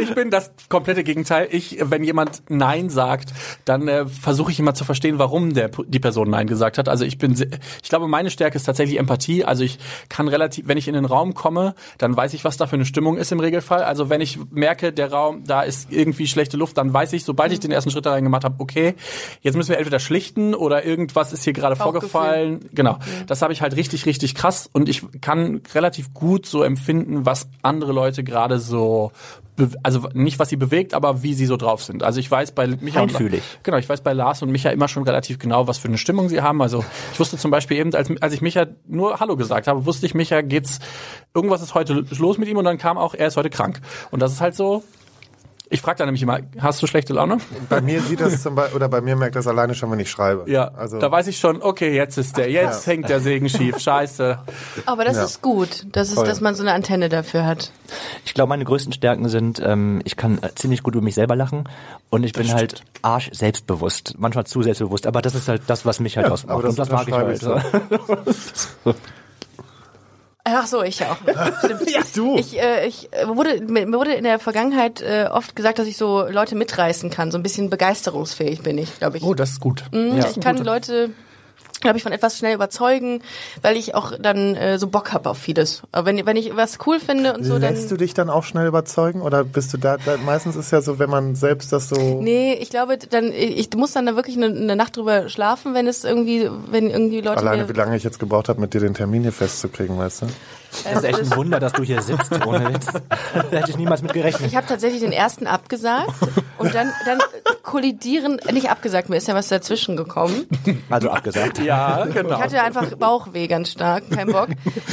Ich bin das komplette Gegenteil. Ich, wenn jemand Nein sagt, dann äh, versuche ich immer zu verstehen, warum der, die Person Nein gesagt hat. Also ich bin, ich glaube, meine Stärke ist tatsächlich Empathie. Also ich kann relativ, wenn ich in den Raum komme, dann weiß ich, was da für eine Stimmung ist im Regelfall. Also wenn ich merke, der Raum, da ist irgendwie schlechte Luft, dann weiß ich, sobald ich den ersten Schritt da rein gemacht habe, okay, jetzt müssen wir entweder schlichten oder irgendwas ist hier gerade vorgefallen. Genau. Das habe ich halt richtig, richtig krass und ich kann relativ gut so empfinden, was andere Leute gerade so also nicht was sie bewegt, aber wie sie so drauf sind. Also ich weiß bei Micha und, Feinfühlig. genau, ich weiß bei Lars und Micha immer schon relativ genau, was für eine Stimmung sie haben. Also ich wusste zum Beispiel eben, als, als ich Micha nur Hallo gesagt habe, wusste ich, Micha geht's, irgendwas ist heute los mit ihm und dann kam auch, er ist heute krank. Und das ist halt so, ich frage dann nämlich immer, hast du schlechte Laune? Bei mir sieht das zum Beispiel, oder bei mir merkt das alleine schon, wenn ich schreibe. Ja, Also, da weiß ich schon, okay, jetzt ist der, jetzt Ja. hängt der Segen schief, scheiße. Aber das Ja. ist gut, das ist, Voll. dass man so eine Antenne dafür hat. Ich glaube, meine größten Stärken sind, ähm, ich kann äh, ziemlich gut über mich selber lachen und ich bin halt arsch selbstbewusst, manchmal zu selbstbewusst, aber das ist halt das, was mich halt ausmacht. aber das und das mag ich halt. ich *laughs* *laughs* Ach so, ich auch. *laughs* Stimmt. Ja, du. Ich, äh, ich äh, wurde, mir mir wurde in der Vergangenheit äh, oft gesagt, dass ich so Leute mitreißen kann. So ein bisschen begeisterungsfähig bin ich, glaube ich. Oh, das ist gut. Mhm, Ja. ich kann Leute, glaube ich, von etwas schnell überzeugen, weil ich auch dann äh, so Bock habe auf vieles. Aber wenn, wenn ich was cool finde und so, dann... Lässt du dich dann auch schnell überzeugen? Oder bist du da, da meistens ist ja so, wenn man selbst das so. Nee, ich glaube, dann ich muss dann da wirklich eine, eine Nacht drüber schlafen, wenn es irgendwie, wenn irgendwie Leute Alleine, wie lange ich jetzt gebraucht habe, mit dir den Termin hier festzukriegen, weißt du? Das ist echt ein Wunder, dass du hier sitzt, ohne Witz. *laughs* da hätte ich niemals mit gerechnet. Ich habe tatsächlich den ersten abgesagt und dann, dann kollidieren, nicht abgesagt, mir ist ja was dazwischen gekommen. Also abgesagt. Ja, genau. Ich hatte einfach Bauchweh ganz stark, kein Bock.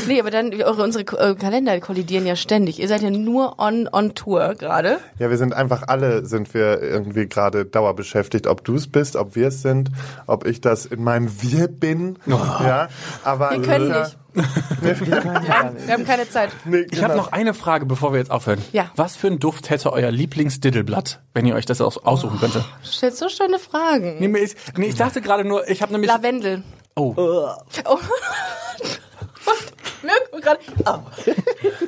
Nee, aber dann, eure, unsere äh, Kalender kollidieren ja ständig. Ihr seid ja nur on, on Tour gerade. Ja, wir sind einfach alle, sind wir irgendwie gerade dauerbeschäftigt, ob du es bist, ob wir es sind, ob ich das in meinem Wir bin. Ja, aber Wir können Ja, nicht. Wir haben keine Zeit. Nee, Ich habe genau. noch eine Frage, bevor wir jetzt aufhören. Ja. Was für ein Duft hätte euer Lieblingsdiddelblatt, wenn ihr euch das aus aussuchen könntet? Du stellst so schöne Fragen. Nee, ist- nee, ich dachte gerade nur, ich habe nämlich... Lavendel. Oh. Oh. *laughs* Mirko gerade. Oh. *laughs*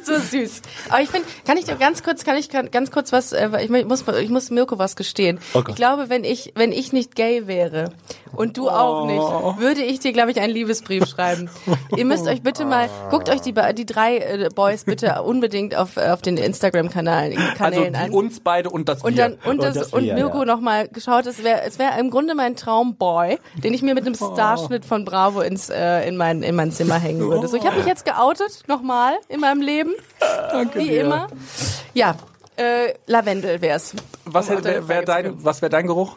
So süß. Aber ich finde, kann ich dir ganz kurz, kann ich ganz kurz was, äh, ich muss, ich muss Mirko was gestehen. ich glaube, wenn ich, wenn ich nicht gay wäre und du auch nicht, würde ich dir, glaube ich, einen Liebesbrief schreiben. *laughs* Ihr müsst euch bitte mal, guckt euch die, die drei äh, Boys bitte *laughs* unbedingt auf, auf den Instagram-Kanälen Also Kanälen an. uns beide und das Und wir. dann und, das, das und wir, Mirko ja. noch mal geschaut, es wäre es wäre im Grunde mein Traumboy, den ich mir mit einem Starschnitt von Bravo ins äh, in mein in mein Zimmer hängen würde. So, ich habe mich jetzt geoutet nochmal in meinem Leben, Danke wie dir. immer. Ja, äh, Lavendel wär's. Was hätte, wär, wär dein, was wäre dein Geruch?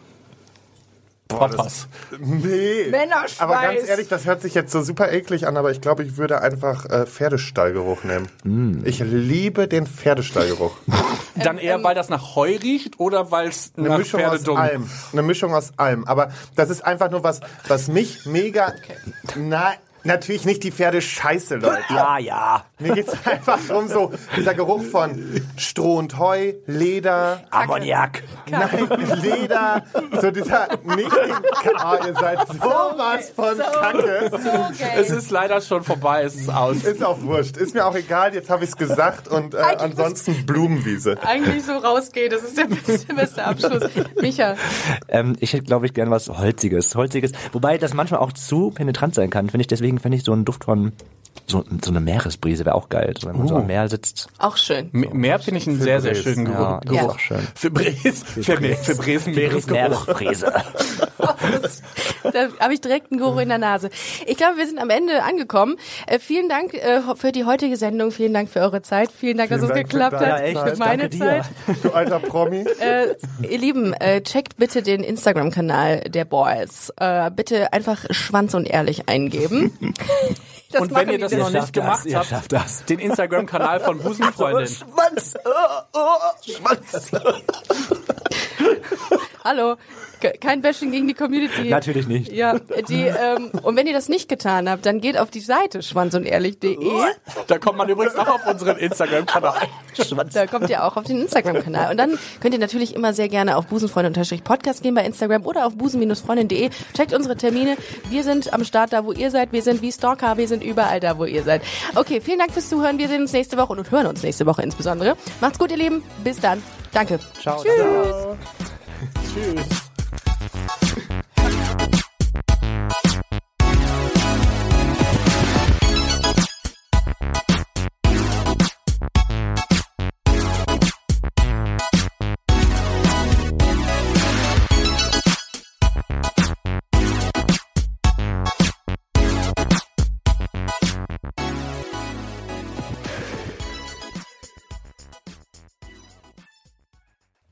Boah, das-. Nee. Männerschweiß. Aber ganz ehrlich, das hört sich jetzt so super eklig an, aber ich glaube, ich würde einfach äh, Pferdestallgeruch nehmen. Ich liebe den Pferdestallgeruch. *laughs* Dann eher, weil das nach Heu riecht oder weil es Eine nach Mischung aus Pferdedung... allem. Eine Mischung aus allem. Aber das ist einfach nur was, was mich mega. Na, natürlich nicht die Pferde scheiße, Leute. *laughs* Ja, ja. Mir geht's *laughs* einfach um so dieser Geruch von Stroh und Heu, Leder, Ammoniak. nein, *laughs* Leder, so dieser nicht den, oh, ihr seid sowas von Kacke. Es ist leider schon vorbei, es ist aus. Ist auch wurscht. Ist mir auch egal, jetzt habe ich's gesagt und äh, ansonsten Blumenwiese. Eigentlich so rausgeht, das ist der beste, beste Abschluss. Micha, Ähm, ich hätte, glaube ich, gern was Holziges. Holziges. Wobei das manchmal auch zu penetrant sein kann, finde ich. Deswegen finde ich so einen Duft von so, so eine Meeresbrise wäre auch geil. So, wenn man so am Meer sitzt. auch schön. M- Meer finde ich einen sehr, sehr Bres. schönen Ja, Geruch. Geruch. auch schön. Für Bres, für, Bres, für Bres ein Meeresgeruch. Meeresbrise. *laughs* Da habe ich direkt einen Geruch in der Nase. Ich glaube, wir sind am Ende angekommen. Äh, vielen Dank äh, für die heutige Sendung. Vielen Dank für eure Zeit. Vielen Dank, dass es Vielen Dank geklappt hat. Ja, echt. Für meine Danke dir. Zeit. *laughs* Du alter Promi. Äh, ihr Lieben, äh, checkt bitte den Instagram-Kanal der Boys. Äh, bitte einfach Schwanz und ehrlich eingeben. *laughs* Das Und wenn ihr das noch nicht das, gemacht ihr habt, das. den Instagram-Kanal von *laughs* Busenfreundin. Schwanz. Oh, oh, Schwanz. *laughs* Hallo, ke- kein Bashing gegen die Community. Natürlich nicht. Ja, die, ähm, und wenn ihr das nicht getan habt, dann geht auf die Seite schwanzundehrlich.de. Da kommt man übrigens auch auf unseren Instagram-Kanal. Da kommt ihr auch auf den Instagram-Kanal. Und dann könnt ihr natürlich immer sehr gerne auf busenfreunde-podcast gehen bei Instagram oder auf busen-freundin.de. Checkt unsere Termine. Wir sind am Start da, wo ihr seid. Wir sind wie Stalker. Wir sind überall da, wo ihr seid. Okay, vielen Dank fürs Zuhören. Wir sehen uns nächste Woche und hören uns nächste Woche insbesondere. Macht's gut, ihr Lieben. Bis dann. Danke. Ciao. Tschüss. Tschüss.